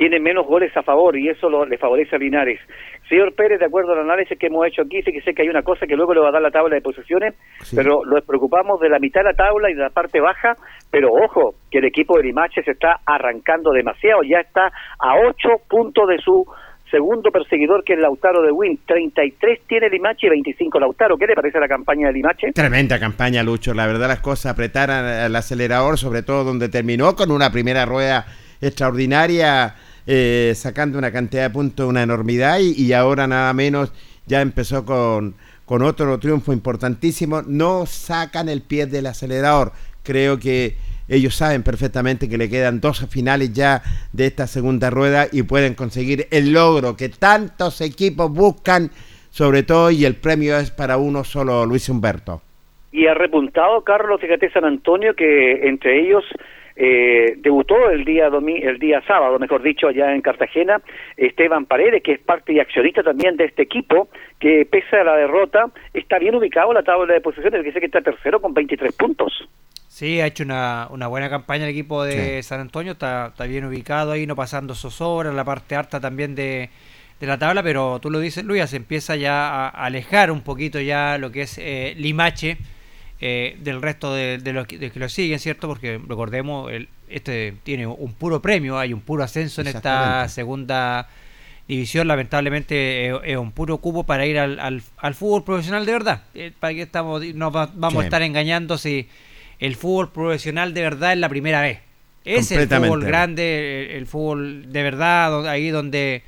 F: tiene menos goles a favor y eso lo, le favorece a Linares. Señor Pérez, de acuerdo al análisis que hemos hecho aquí, sé que sé que hay una cosa que luego le va a dar la tabla de posiciones,
A: Sí.
F: pero nos preocupamos de la mitad de la tabla y de la parte baja, pero ojo, que el equipo de Limache se está arrancando demasiado, ya está a 8 puntos de su segundo perseguidor que es Lautaro de Win, 33 tiene Limache y 25 Lautaro. ¿Qué le parece la campaña de Limache?
A: Tremenda campaña, Lucho. La verdad, las cosas apretaron el acelerador, sobre todo donde terminó con una primera rueda extraordinaria, eh, sacando una cantidad de puntos, una enormidad, y, ahora nada menos ya empezó con, con otro triunfo importantísimo. No sacan el pie del acelerador. Creo que ellos saben perfectamente que le quedan dos finales ya de esta segunda rueda y pueden conseguir el logro que tantos equipos buscan, sobre todo, y el premio es para uno solo, Luis Humberto.
F: Y ha repuntado Carlos, fíjate San Antonio, que entre ellos eh, debutó el día domi el día sábado, mejor dicho, allá en Cartagena, Esteban Paredes, que es parte y accionista también de este equipo, que pese a la derrota, está bien ubicado en la tabla de posiciones, que dice que está tercero con 23 puntos.
B: Sí, ha hecho una, una buena campaña el equipo de San Antonio, está, está bien ubicado ahí, no pasando zozobra, en la parte alta también de, de la tabla, pero tú lo dices, Luis, se empieza ya a, a alejar un poquito ya lo que es eh, Limache eh, del resto de, de los que, lo siguen, ¿cierto? Porque recordemos, el, este tiene un puro premio, hay un puro ascenso en esta segunda división, lamentablemente eh, es un puro cubo para ir al, al, al fútbol profesional de verdad. Eh, ¿Para qué estamos, nos va- vamos a estar engañando si el fútbol profesional de verdad es la primera vez? Es el fútbol grande, el, el fútbol de verdad, ahí donde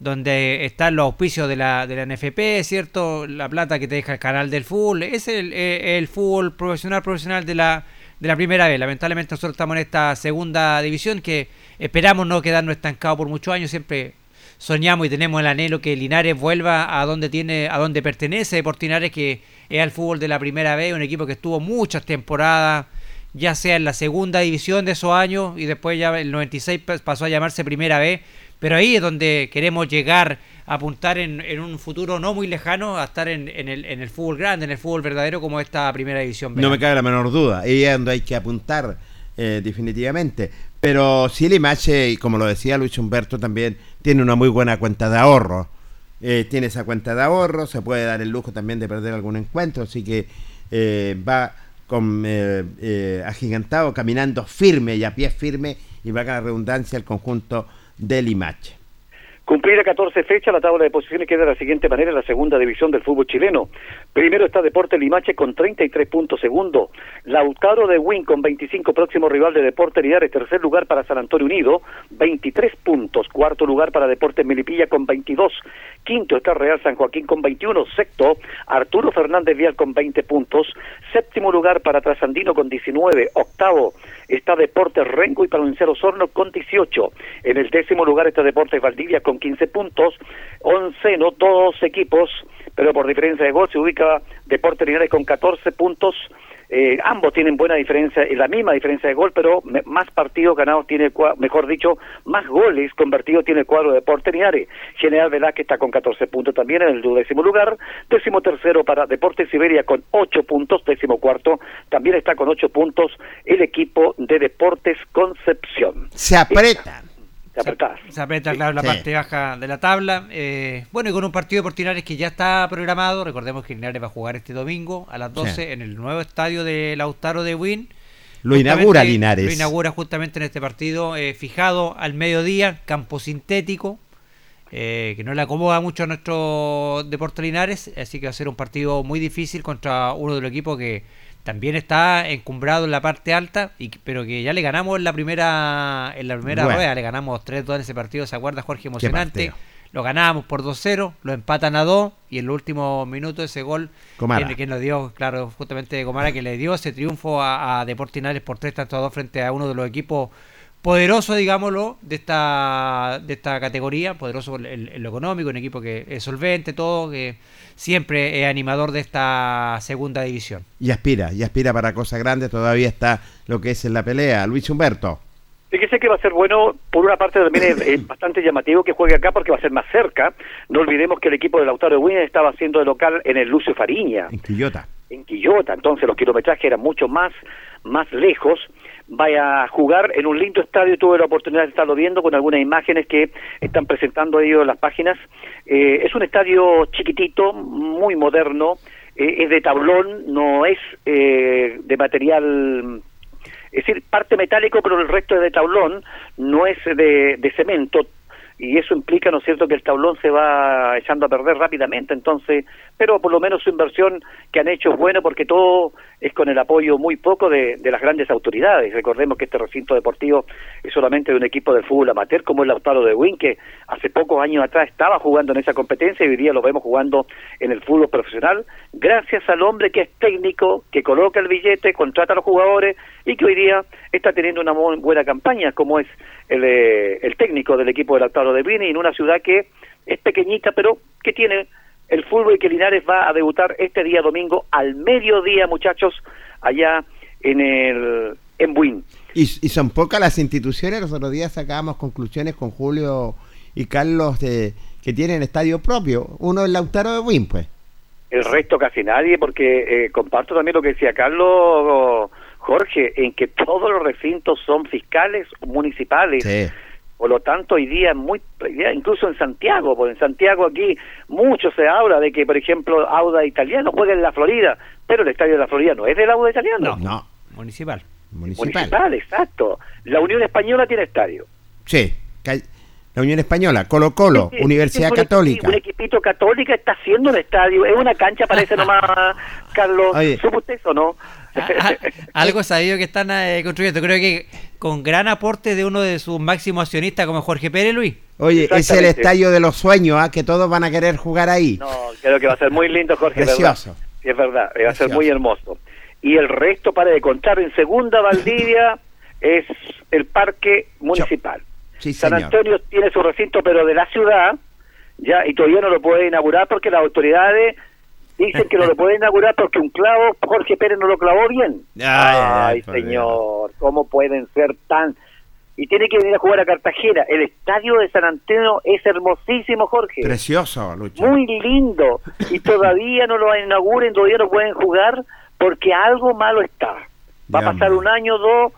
B: donde están los auspicios de la, de la NFP, ¿cierto? La plata que te deja el canal del fútbol. Es el, eh, el fútbol profesional, profesional de la, de la primera vez. Lamentablemente nosotros estamos en esta segunda división que esperamos no quedarnos estancados por muchos años. Siempre soñamos y tenemos el anhelo que Linares vuelva a donde tiene, a donde pertenece Linares, que es al fútbol de la primera vez, un equipo que estuvo muchas temporadas, ya sea en la segunda división de esos años y después ya el 96 pas- pasó a llamarse primera vez, pero ahí es donde queremos llegar a apuntar en, en un futuro no muy lejano a estar en, en el, en el fútbol grande, en el fútbol verdadero como esta primera división.
A: No me cabe la menor duda. Ahí es donde hay que apuntar, eh, definitivamente. Pero sí, Limache, como lo decía Luis Humberto también, tiene una muy buena cuenta de ahorro. Eh, tiene esa cuenta de ahorro, se puede dar el lujo también de perder algún encuentro, así que eh, va con agigantado, caminando firme y a pie firme, y va a la redundancia el conjunto de Limache.
F: Cumplida 14 fechas, la tabla de posiciones queda de la siguiente manera en la segunda división del fútbol chileno. Primero está Deporte Limache con 33 puntos. Segundo, Lautaro de Win con 25, próximo rival de Deporte Linares. Tercer lugar para San Antonio Unido, 23 puntos. Cuarto lugar para Deporte Melipilla con 22. Quinto está Real San Joaquín con 21. Sexto, Arturo Fernández Vial con 20 puntos. Séptimo lugar para Trasandino con 19. Octavo está Deportes Rengo y Provincial Osorno con 18. En el décimo lugar está Deportes Valdivia con 15 puntos. Onceno, dos equipos, pero por diferencia de gol se ubica Deportes Linares con 14 puntos. Eh, ambos tienen buena diferencia, y la misma diferencia de gol, pero más partidos ganados tiene, mejor dicho, más goles convertidos tiene el cuadro de Deportes Linares. General Velázquez está con 14 puntos también en el décimo lugar. Décimo tercero para Deportes Siberia con 8 puntos. Décimo cuarto también está con 8 puntos el equipo de Deportes Concepción.
A: Se apretan.
F: Se apretás.
B: Se aprieta, claro, la
A: Sí.
B: parte baja de la tabla. Eh, bueno, y con un partido por Linares que ya está programado. Recordemos que Linares va a jugar este domingo a las 12
A: Sí.
B: en el nuevo estadio de Lautaro de Win.
A: Lo
B: Justamente-
A: inaugura Linares.
B: Lo inaugura justamente en este partido eh, fijado al mediodía, campo sintético, eh, que no le acomoda mucho a nuestro Deporte Linares, así que va a ser un partido muy difícil contra uno de los equipos que también está encumbrado en la parte alta, y, pero que ya le ganamos en la primera en la primera
A: Bueno.
B: rueda, le ganamos 3-2 en ese partido, ¿se acuerda Jorge? Emocionante. lo ganábamos por 2-0, lo empatan a 2 y en el último minuto ese gol que, que nos dio, claro, justamente Comara que le dio ese triunfo a, a Deportinares por 3 tanto a 2 frente a uno de los equipos poderosos, digámoslo, de esta de esta categoría, poderoso en, lo económico, un equipo que es solvente, todo, que siempre es animador de esta segunda división.
A: Y aspira, y aspira para cosas grandes, todavía está lo que es en la pelea. Luis Humberto.
F: Fíjese que va a ser bueno, por una parte también es, es bastante llamativo que juegue acá porque va a ser más cerca. No olvidemos que el equipo del Lautaro de estaba haciendo de local en el Lucio Fariña,
A: En Quillota.
F: en Quillota, entonces los kilometrajes eran mucho más, más lejos. Vaya a jugar en un lindo estadio, tuve la oportunidad de estarlo viendo con algunas imágenes que están presentando ellos en las páginas. Eh, es un estadio chiquitito, muy moderno, eh, es de tablón, no es eh, de material es decir, parte metálico, pero el resto es de tablón, no es de, de cemento, y eso implica, ¿no es cierto?, que el tablón se va echando a perder rápidamente, entonces, pero por lo menos su inversión que han hecho es buena porque todo es con el apoyo muy poco de, de las grandes autoridades. Recordemos que este recinto deportivo es solamente de un equipo de fútbol amateur como el Lautaro de Win, que hace pocos años atrás estaba jugando en esa competencia y hoy día lo vemos jugando en el fútbol profesional, gracias al hombre que es técnico, que coloca el billete, contrata a los jugadores y que hoy día está teniendo una buena campaña, como es el, eh, el técnico del equipo del Lautaro de Win, en una ciudad que es pequeñita, pero que tiene el fútbol y que Linares va a debutar este día domingo al mediodía, muchachos, allá en el en Buin.
A: Y, y son pocas las instituciones, los otros días sacábamos conclusiones con Julio y Carlos de que tienen estadio propio. Uno es Lautaro de Win, pues.
F: El resto casi nadie, porque eh, comparto también lo que decía Carlos Jorge, en que todos los recintos son fiscales municipales.
A: Sí.
F: Por lo tanto, hoy día, muy, ya incluso en Santiago, porque en Santiago aquí mucho se habla de que, por ejemplo, Auda Italiano juega en la Florida, pero el estadio de la Florida no es del Auda Italiano.
A: No,
B: Municipal.
A: municipal.
F: Municipal, exacto. La Unión Española tiene estadio.
A: Sí, la Unión Española, Colo Colo,
F: Sí,
A: Universidad
F: es un
A: Católica.
F: Un equipito católica está haciendo un estadio. Es una cancha, parece *laughs* nomás, Carlos.
A: Oye.
F: ¿Supo usted eso, no?
B: Algo *laughs* sabido que están eh, construyendo. Creo que con gran aporte de uno de sus máximos accionistas como Jorge Pérez Luis.
A: Oye, es el estadio de los sueños, ¿ah? que todos van a querer jugar ahí.
F: No, creo que va a ser muy lindo, Jorge.
A: Precioso.
F: ¿verdad? Sí, es verdad, va a ser muy hermoso. Y el resto, para de contar, en segunda Valdivia *laughs* es el parque municipal.
A: Sí,
F: San. Antonio tiene su recinto, pero de la ciudad, ya y todavía no lo puede inaugurar porque las autoridades dicen que no lo puede inaugurar porque un clavo, Jorge Pérez no lo clavó bien.
A: Ay, ay, ay, por
F: señor, ¿cómo pueden ser tan...? Y tiene que venir a jugar a Cartagena. El estadio de San Antonio es hermosísimo, Jorge.
A: Precioso, Lucho.
F: Muy lindo. Y todavía no lo inauguren, todavía no pueden jugar porque algo malo está. Va a pasar un año, dos,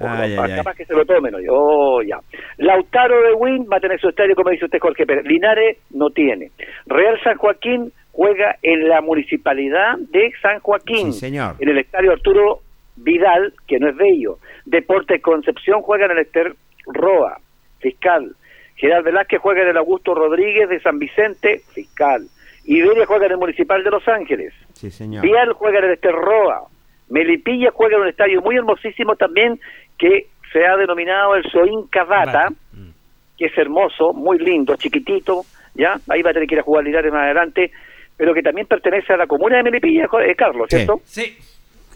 F: o
A: Ay,
F: capaz que se lo tomen hoy. Oh, ya. Lautaro de Win va a tener su estadio, como dice usted, Jorge Pérez. Linares no tiene. Real San Joaquín juega en la municipalidad de San Joaquín.
A: Sí, señor.
F: En el estadio Arturo Vidal, que no es de ellos. Deportes Concepción juega en el Ester Roa, fiscal. Gerard Velázquez juega en el Augusto Rodríguez de San Vicente, fiscal. Iberia juega en el Municipal de Los Ángeles.
A: Sí, señor.
F: Vial juega en el Esterroa. Melipilla juega en un estadio muy hermosísimo también que se ha denominado el Soín Cavata, que es hermoso, muy lindo, chiquitito, ¿ya? Ahí va a tener que ir a jugar Linares más adelante, pero que también pertenece a la comuna de Melipilla, eh, Carlos,
A: Sí.
F: ¿cierto?
B: Sí,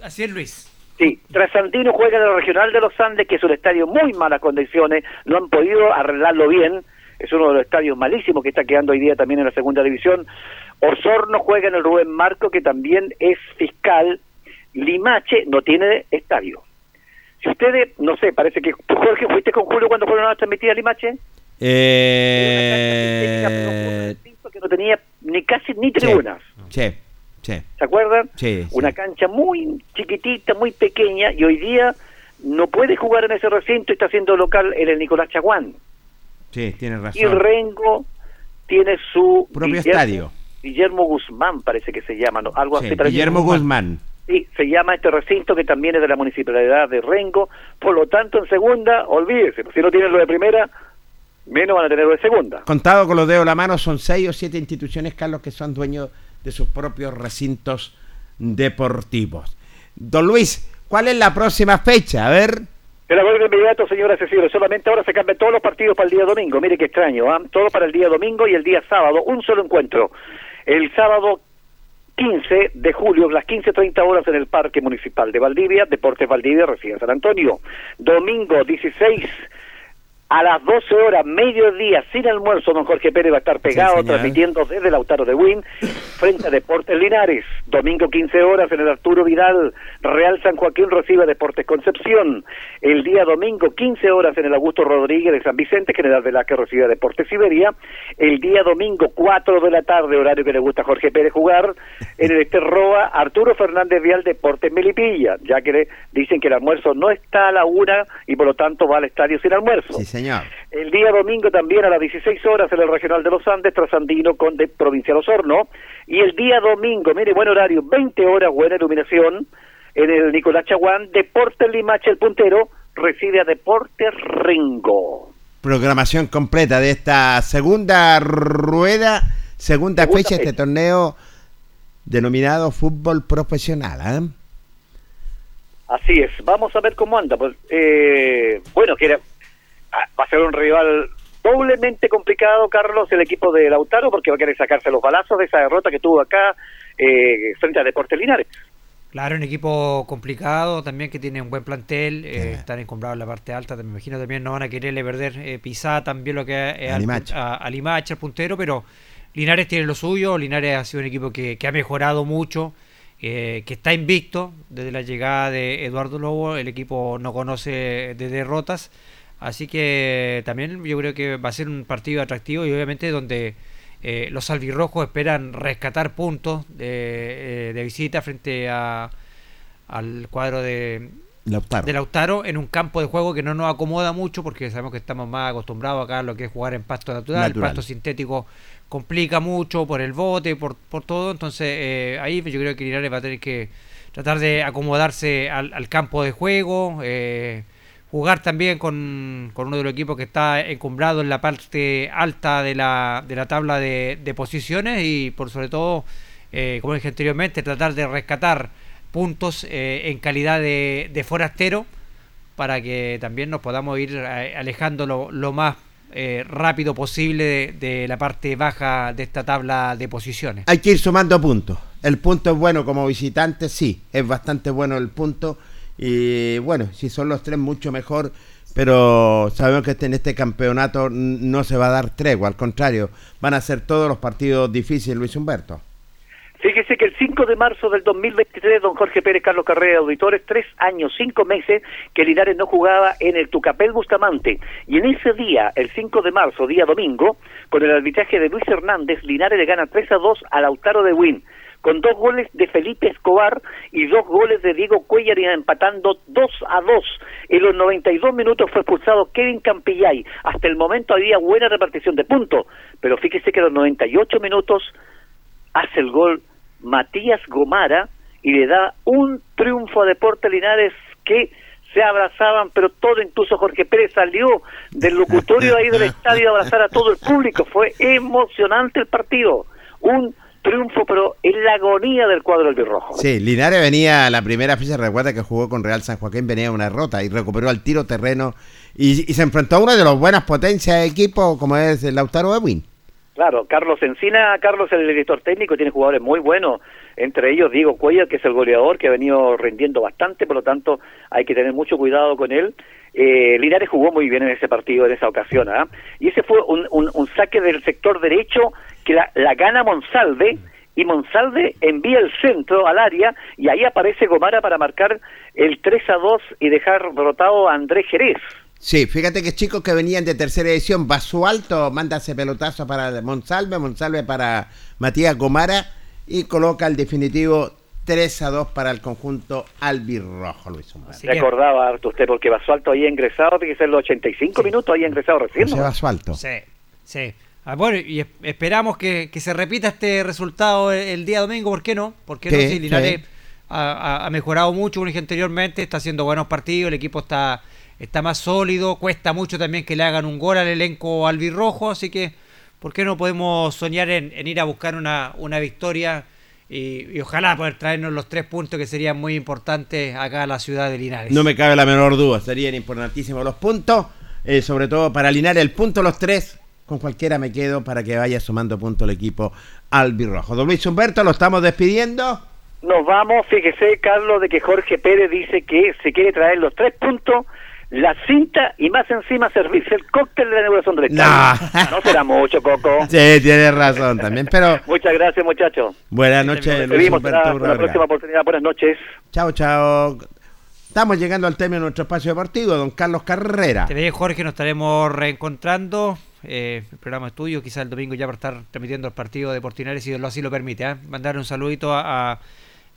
B: así es Luis.
F: Sí, Trasandino juega en el Regional de los Andes, que es un estadio muy malas condiciones, no han podido arreglarlo bien, es uno de los estadios malísimos que está quedando hoy día también en la segunda división. Osorno juega en el Rubén Marco, que también es fiscal. Limache no tiene estadio. Si ustedes, no sé, parece que tú, Jorge, fuiste con Julio cuando fueron a transmitir a Limache,
A: Eh...
F: que no tenía ni casi ni tribunas.
A: Sí, sí,
F: ¿Se acuerdan?
A: sí. sí.
F: una cancha muy chiquitita, muy pequeña, y hoy día no puede jugar en ese recinto y está haciendo local en el Nicolás Chaguán.
A: Sí, tienes
F: Y
A: razón.
F: Rengo tiene su
A: Propio estadio.
F: Guillermo Guzmán parece que se llama, ¿no? Algo
A: Sí,
F: así.
A: Guillermo Guzmán.
F: Sí, se llama este recinto que también es de la municipalidad de Rengo. Por lo tanto, en segunda, olvídese, si no tienen lo de primera, menos van a tener de segunda.
A: Contado con los dedos de la mano, son seis o siete instituciones, Carlos, que son dueños de sus propios recintos deportivos. Don Luis, ¿cuál es la próxima fecha? A ver.
F: El acuerdo inmediato, señora Cecilia, solamente ahora se cambian todos los partidos para el día domingo. Mire qué extraño, ¿ah? todo para el día domingo y el día sábado, un solo encuentro. El sábado 15 de julio, las 15.30 horas en el Parque Municipal de Valdivia, Deportes Valdivia, recibe San Antonio. Domingo 16 a las 12 horas, mediodía, sin almuerzo, don Jorge Pérez va a estar pegado, transmitiendo desde el Autaro de Win, frente a Deportes Linares. Domingo 15 horas en el Arturo Vidal, Real San Joaquín recibe a Deportes Concepción. El día domingo 15 horas en el Augusto Rodríguez de San Vicente, General Velázquez recibe a Deportes Siberia. El día domingo 4 de la tarde, horario que le gusta a Jorge Pérez jugar, en el Este Roa, Arturo Fernández Vial, Deportes Melipilla, ya que le dicen que el almuerzo no está a la una y por lo tanto va al estadio sin almuerzo.
A: Sí, señor.
F: El día domingo también a las 16 horas en el Regional de los Andes, Trasandino con de Provincia de Osorno. Y el día domingo, mire, buen horario, 20 horas, buena iluminación, en el Nicolás Chaguán, Deportes Limache, el puntero, recibe a Deportes Ringo.
A: Programación completa de esta segunda rueda, segunda,
F: Segunda
A: fecha de este torneo denominado fútbol profesional. ¿ah?
F: Así es, vamos a ver cómo anda. Pues, eh, bueno, que era- va a ser un rival doblemente complicado, Carlos, el equipo de Lautaro, porque va a querer sacarse los balazos de esa derrota que tuvo acá eh, frente a Deportes Linares.
B: Claro, un equipo complicado también que tiene un buen plantel, eh, están encumbrados en la parte alta, me imagino también no van a quererle perder eh, pisada también lo que es
A: A Limache.
B: a- a Limache, al puntero, pero Linares tiene lo suyo, Linares ha sido un equipo que, que ha mejorado mucho, eh, que está invicto desde la llegada de Eduardo Lobo, el equipo no conoce de derrotas, así que también yo creo que va a ser un partido atractivo y obviamente donde eh, los albirrojos esperan rescatar puntos de, eh, de visita frente a, al cuadro de,
A: Lautaro.
B: de Lautaro en un campo de juego que no nos acomoda mucho porque sabemos que estamos más acostumbrados acá a lo que es jugar en pasto natural.
A: Natural.
B: El pasto sintético complica mucho por el bote, por, por todo. Entonces eh, ahí yo creo que Linares va a tener que tratar de acomodarse al, al campo de juego. eh, jugar también con, con uno de los equipos que está encumbrado en la parte alta de la, de la tabla de, posiciones y por sobre todo, eh, como dije anteriormente, tratar de rescatar puntos eh, en calidad de, de forastero para que también nos podamos ir eh, alejando lo, lo más eh, rápido posible de, de la parte baja de esta tabla de posiciones.
A: Hay que ir sumando puntos. El punto es bueno como visitante, sí, es bastante bueno el punto. Y bueno, si son los tres, mucho mejor. Pero sabemos que este- en este campeonato no se va a dar tregua, al contrario, van a ser todos los partidos difíciles, Luis Humberto.
F: Fíjese que el 5 de marzo del 2023, don Jorge Pérez Carlos Carrera, auditores, tres años, cinco meses que Linares no jugaba en el Tucapel Bustamante. Y en ese día, el 5 de marzo, día domingo, con el arbitraje de Luis Hernández, Linares le gana 3 a 2 a Lautaro de Win, con dos goles de Felipe Escobar y dos goles de Diego Cuellar, y empatando 2 a 2. En los 92 minutos fue expulsado Kevin Campillay. Hasta el momento había buena repartición de puntos, pero fíjese que en los 98 minutos hace el gol Matías Gomara y le da un triunfo a Deportes Linares que se abrazaban, pero todo, incluso Jorge Pérez salió del locutorio ahí del *laughs* estadio a abrazar a todo el público. Fue emocionante el partido. Un triunfo, pero en la agonía del cuadro albirrojo.
A: Sí, Linares venía la primera fecha, recuerda que jugó con Real San Joaquín, venía una derrota y recuperó al tiro terreno y, y se enfrentó a una de las buenas potencias de equipo como es el Lautaro de Win.
F: Claro, Carlos Encina, Carlos el director técnico, tiene jugadores muy buenos, entre ellos Diego Cuellar, que es el goleador, que ha venido rindiendo bastante, por lo tanto hay que tener mucho cuidado con él. Eh, Linares jugó muy bien en ese partido, en esa ocasión, ¿ah? y ese fue un, un- saque del sector derecho que la, la gana Monsalve, y Monsalve envía el centro al área, y ahí aparece Gomara para marcar el 3 a 2 y dejar derrotado a Andrés Jerez.
A: Sí, fíjate que chicos que venían de tercera edición, Basualto manda ese pelotazo para Monsalve, Monsalve para Matías Gomara y coloca el definitivo 3 a 2 para el conjunto albirrojo, Luis Humberto.
B: Que-
F: Recordaba harto usted, porque Basualto ahí ha ingresado, tiene que ser los 85 minutos, ahí ha ingresado recién.
A: José
F: ¿no?
A: Basualto.
B: Sí, sí. Ah, bueno, y es- esperamos que, que se repita este resultado el, el día domingo, ¿por qué no? Porque no?
A: Sí,
B: Si Linares
A: sí.
B: ha, ha- ha mejorado mucho, como dije anteriormente, está haciendo buenos partidos, el equipo está, está más sólido, cuesta mucho también que le hagan un gol al elenco albirrojo, así que ¿por qué no podemos soñar en, en ir a buscar una, una victoria Y, ojalá poder traernos los tres puntos que serían muy importantes acá a la ciudad de Linares.
A: No me cabe la menor duda, serían importantísimos los puntos, eh, sobre todo para Linares, el punto los tres, con cualquiera me quedo para que vaya sumando puntos el equipo albirrojo. Don Luis Humberto, lo estamos despidiendo.
F: Nos vamos, fíjese Carlos, de que Jorge Pérez dice que se quiere traer los tres puntos la cinta y más encima servirse el cóctel de la inauguración del estadio. No. será mucho, Coco. *laughs*
A: Sí, tienes razón también, pero...
F: Muchas gracias, muchachos.
A: Buenas noches,
F: Luis Humberto la próxima oportunidad. Buenas noches.
A: Chao, chao. Estamos llegando al término de nuestro espacio deportivo, don Carlos Carrera.
B: Te Jorge, nos estaremos reencontrando. Eh, el programa es tuyo, quizás el domingo ya para estar transmitiendo el partido de Portinares, si lo así lo permite. ¿eh? Mandar un saludito a, a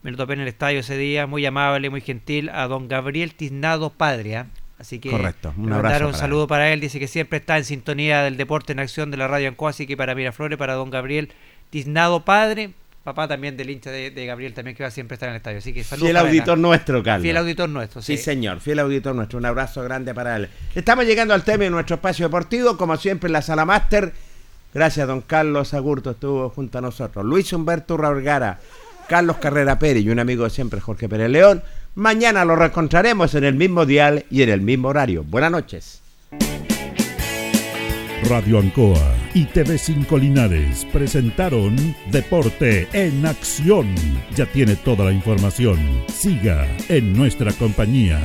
B: me lo topé en el estadio ese día, muy amable, muy gentil, a don Gabriel Tiznado Padre, ¿eh? Así que
A: Correcto.
B: un, abrazo un saludo para él. Dice que siempre está en sintonía del deporte en acción de la radio Ancoa, así que para Miraflores, para don Gabriel Tiznado Padre, papá también del hincha de, Gabriel también que va siempre estar en el estadio. Así que saludos.
A: Fiel auditor nuestro, Carlos.
B: Fiel auditor nuestro,
A: sí. señor, fiel auditor nuestro. Un abrazo grande para él. Estamos llegando al tema de nuestro espacio deportivo, como siempre en la sala máster. Gracias, don Carlos Agurto, estuvo junto a nosotros. Luis Humberto Raurgara, Carlos Carrera Pérez y un amigo de siempre, Jorge Pérez León. Mañana lo reencontraremos en el mismo dial y en el mismo horario. Buenas noches.
E: Radio Ancoa y TV5 Linares presentaron Deporte en Acción. Ya tiene toda la información. Siga en nuestra compañía.